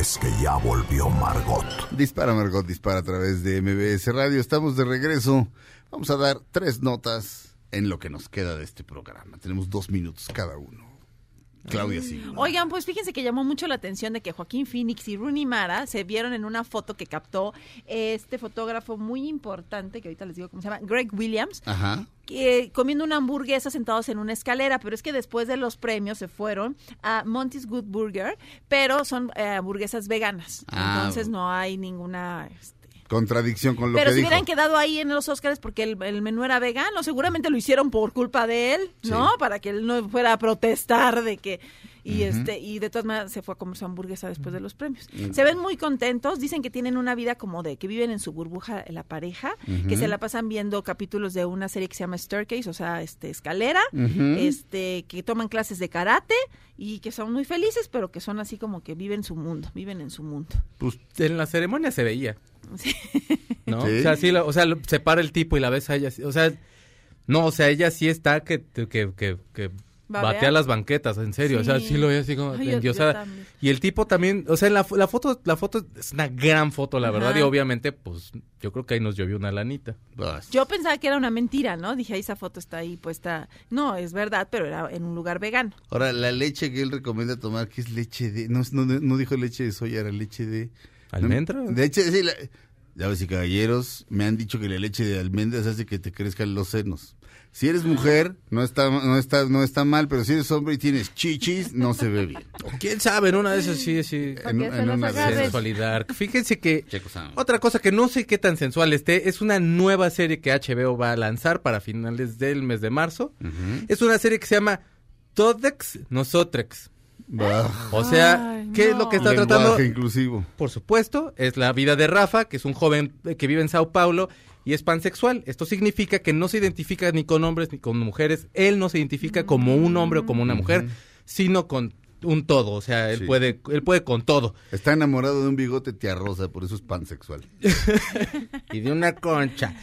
es que ya volvió Margot. Dispara Margot Dispara a través de MBS Radio. Estamos de regreso. Vamos a dar tres notas en lo que nos queda de este programa. Tenemos dos minutos cada uno. Claudia, sí. Oigan, pues fíjense que llamó mucho la atención de que Joaquín Phoenix y Rooney Mara se vieron en una foto que captó este fotógrafo muy importante, que ahorita les digo cómo se llama, Greg Williams, Ajá. que, comiendo una hamburguesa sentados en una escalera, pero es que después de los premios se fueron a Monty's Good Burger, pero son eh, hamburguesas veganas, Ah. entonces no hay ninguna... este, Contradicción con lo pero que si dijo. hubieran quedado ahí en los Oscars porque el, el menú era vegano, seguramente lo hicieron por culpa de él, ¿no? Sí. Para que él no fuera a protestar de que y este y de todas maneras se fue a comer su hamburguesa después de los premios. Mm. Se ven muy contentos, dicen que tienen una vida como de que viven en su burbuja la pareja, que se la pasan viendo capítulos de una serie que se llama Staircase, o sea, este escalera, este que toman clases de karate y que son muy felices, pero que son así como que viven su mundo, viven en su mundo. Pues en la ceremonia se veía. Sí. ¿No? Sí. O sea, sí, lo- o sea, lo- se para el tipo y la ves a ella. O sea, no, o sea, ella sí está que, que, que, que Batea las banquetas, en serio. O sea, Sí. lo ve así como Ay, yo- yo. Y el tipo también, o sea, en la, la foto, la foto es una gran foto, la verdad. Y obviamente, pues, yo creo que ahí nos llovió una lanita. Yo pensaba que era una mentira, ¿no? Dije, ahí esa foto está ahí puesta. No, es verdad, pero era en un lugar vegano. Ahora, la leche que él recomienda tomar, que es leche de... No, no, no dijo leche de soya, era leche de... ¿Almendra? De hecho, sí, la- damas y caballeros, me han dicho que la leche de almendras hace que te crezcan los senos. Si eres mujer, no está, no está, no está mal, pero si eres hombre y tienes chichis, no se ve bien. ¿Quién sabe? En una de esas sí, sí. En- en una de. Sensualidad. Fíjense que otra cosa que no sé qué tan sensual esté es una nueva serie que HBO va a lanzar para finales del mes de marzo. Es una serie que se llama Todex Nosotrex. Bah. O sea, Ay, ¿qué es lo que está Lenguaje tratando? inclusivo. Por supuesto, es la vida de Rafa, que es un joven eh, que vive en Sao Paulo y es pansexual. Esto significa que no se identifica ni con hombres ni con mujeres. Él no se identifica como un hombre o como una mujer, sino con un todo. O sea, él Sí. puede, él puede con todo. Está enamorado de un bigote tía rosa, por eso es pansexual. y de una concha.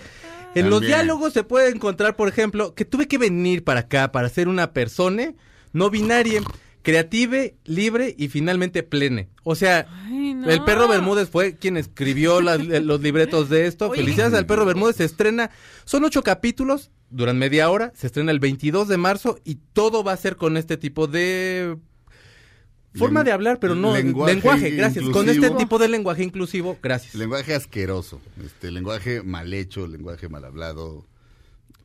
En los También. diálogos se puede encontrar, por ejemplo, que tuve que venir para acá para ser una persona no binaria, creative, libre y finalmente plene. O sea, no. el perro Bermúdez fue quien escribió las- los libretos de esto. Oye. Felicidades al perro Bermúdez. Se estrena, son ocho capítulos, duran media hora, se estrena el 22 de marzo y todo va a ser con este tipo de forma de hablar, pero no lenguaje lenguaje, gracias. Con este tipo de lenguaje inclusivo, gracias. Lenguaje asqueroso, este lenguaje mal hecho, lenguaje mal hablado,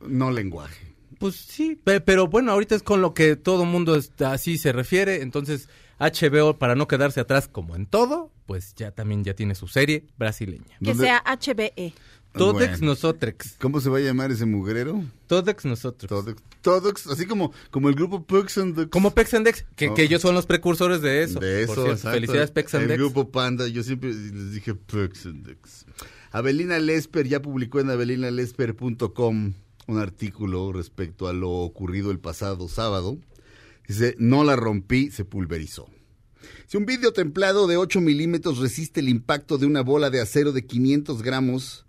no lenguaje. Pues sí, pe- pero bueno, ahorita es con lo que todo mundo está, así se refiere, entonces HBO para no quedarse atrás como en todo, pues ya también ya tiene su serie brasileña. Que ¿Dónde- sea HBE. Todex Bueno. nosotrex. ¿Cómo se va a llamar ese mugrero? Todex nosotros. Todex, Todex, así como, como el grupo Pux and Dux. Como Pex and Dex, que, Oh. que ellos son los precursores de eso. De eso, Por cierto, exacto. felicidades Pex and El Dex. grupo Panda, yo siempre les dije Pux and Dux. Abelina Lesper ya publicó en abelinalesper.com un artículo respecto a lo ocurrido el pasado sábado. Dice, no la rompí, se pulverizó. Si un vidrio templado de 8 milímetros resiste el impacto de una bola de acero de 500 gramos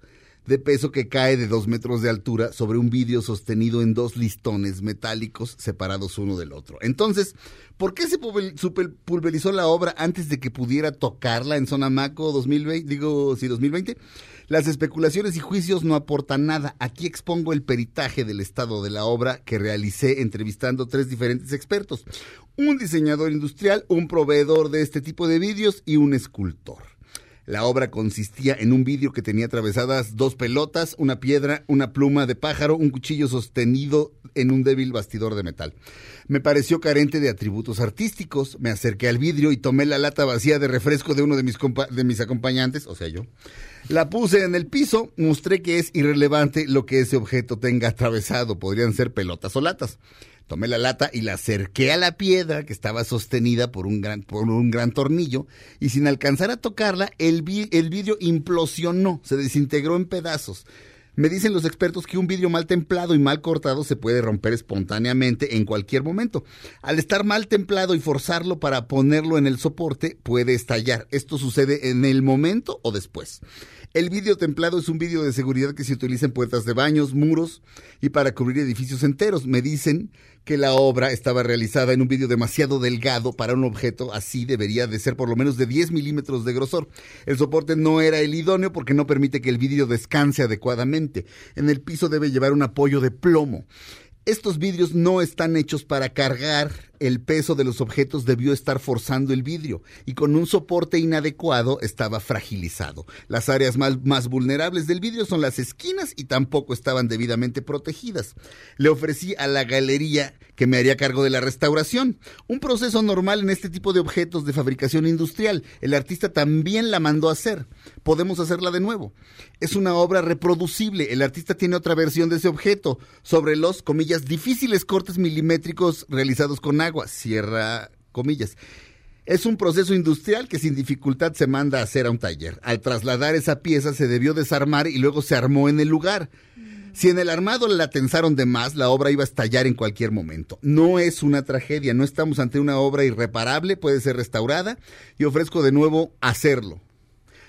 de peso que cae de 2 metros de altura sobre un vidrio sostenido en dos listones metálicos separados uno del otro. Entonces, ¿por qué se pulverizó la obra antes de que pudiera tocarla en Sonamaco 2020? Digo, sí, 2020. Las especulaciones y juicios no aportan nada. Aquí expongo el peritaje del estado de la obra que realicé entrevistando tres diferentes expertos. Un diseñador industrial, un proveedor de este tipo de vidrios y un escultor. La obra consistía en un vidrio que tenía atravesadas dos pelotas, una piedra, una pluma de pájaro, un cuchillo sostenido en un débil bastidor de metal. Me pareció carente de atributos artísticos. Me acerqué al vidrio y tomé la lata vacía de refresco de uno de mis, de mis acompañantes, o sea, yo. La puse en el piso, mostré que es irrelevante lo que ese objeto tenga atravesado. Podrían ser pelotas o latas. Tomé la lata y la acerqué a la piedra que estaba sostenida por un gran, por un gran tornillo y sin alcanzar a tocarla, el, el vidrio implosionó, se desintegró en pedazos. Me dicen los expertos que un vidrio mal templado y mal cortado se puede romper espontáneamente en cualquier momento. Al estar mal templado y forzarlo para ponerlo en el soporte, puede estallar. Esto sucede en el momento o después. El vidrio templado es un vidrio de seguridad que se utiliza en puertas de baños, muros y para cubrir edificios enteros. Me dicen que la obra estaba realizada en un vidrio demasiado delgado para un objeto así debería de ser por lo menos de 10 milímetros de grosor. El soporte no era el idóneo porque no permite que el vidrio descanse adecuadamente. En el piso debe llevar un apoyo de plomo. Estos vidrios no están hechos para cargar. El peso de los objetos debió estar forzando el vidrio y con un soporte inadecuado estaba fragilizado. Las áreas más, vulnerables del vidrio son las esquinas y tampoco estaban debidamente protegidas. Le ofrecí a la galería que me haría cargo de la restauración, un proceso normal en este tipo de objetos de fabricación industrial. El artista también la mandó a hacer. Podemos hacerla de nuevo. Es una obra reproducible. El artista tiene otra versión de ese objeto sobre los, comillas, difíciles cortes milimétricos realizados con agua, cierra comillas. Es un proceso industrial que sin dificultad se manda a hacer a un taller. Al trasladar esa pieza se debió desarmar y luego se armó en el lugar. Si en el armado la tensaron de más, la obra iba a estallar en cualquier momento. No es una tragedia, no estamos ante una obra irreparable, puede ser restaurada y ofrezco de nuevo hacerlo.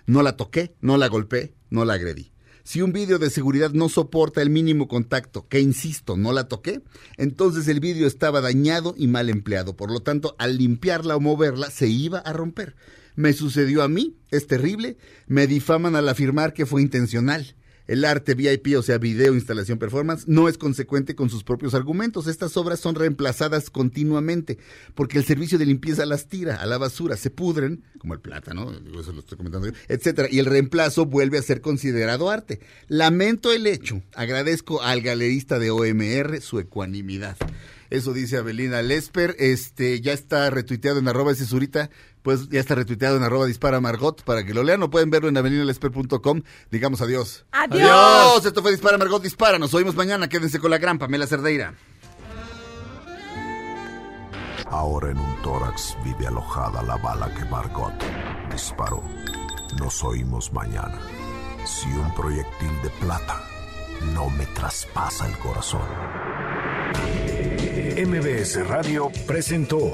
No la toqué, no la golpeé, no la agredí. Si un vidrio de seguridad no soporta el mínimo contacto, que insisto, no la toqué, entonces el vidrio estaba dañado y mal empleado. Por lo tanto, al limpiarla o moverla, se iba a romper. Me sucedió a mí, es terrible, me difaman al afirmar que fue intencional. El arte VIP, o sea, video, instalación, performance, no es consecuente con sus propios argumentos. Estas obras son reemplazadas continuamente porque el servicio de limpieza las tira a la basura, se pudren, como el plátano, eso lo estoy comentando etcétera, y el reemplazo vuelve a ser considerado arte. Lamento el hecho. Agradezco al galerista de OMR su ecuanimidad. Eso dice Abelina Lesper. Este ya está retuiteado en arroba cesurita, pues ya está retuiteado en arroba dispara Margot para que lo lean o pueden verlo en abelinalesper.com. Digamos adiós. Adiós. Adiós. Esto fue Dispara Margot Dispara. Nos oímos mañana. Quédense con la gran Pamela Cerdeira. Ahora en un tórax vive alojada la bala que Margot disparó. Nos oímos mañana. Si un proyectil de plata no me traspasa el corazón. MBS Radio presentó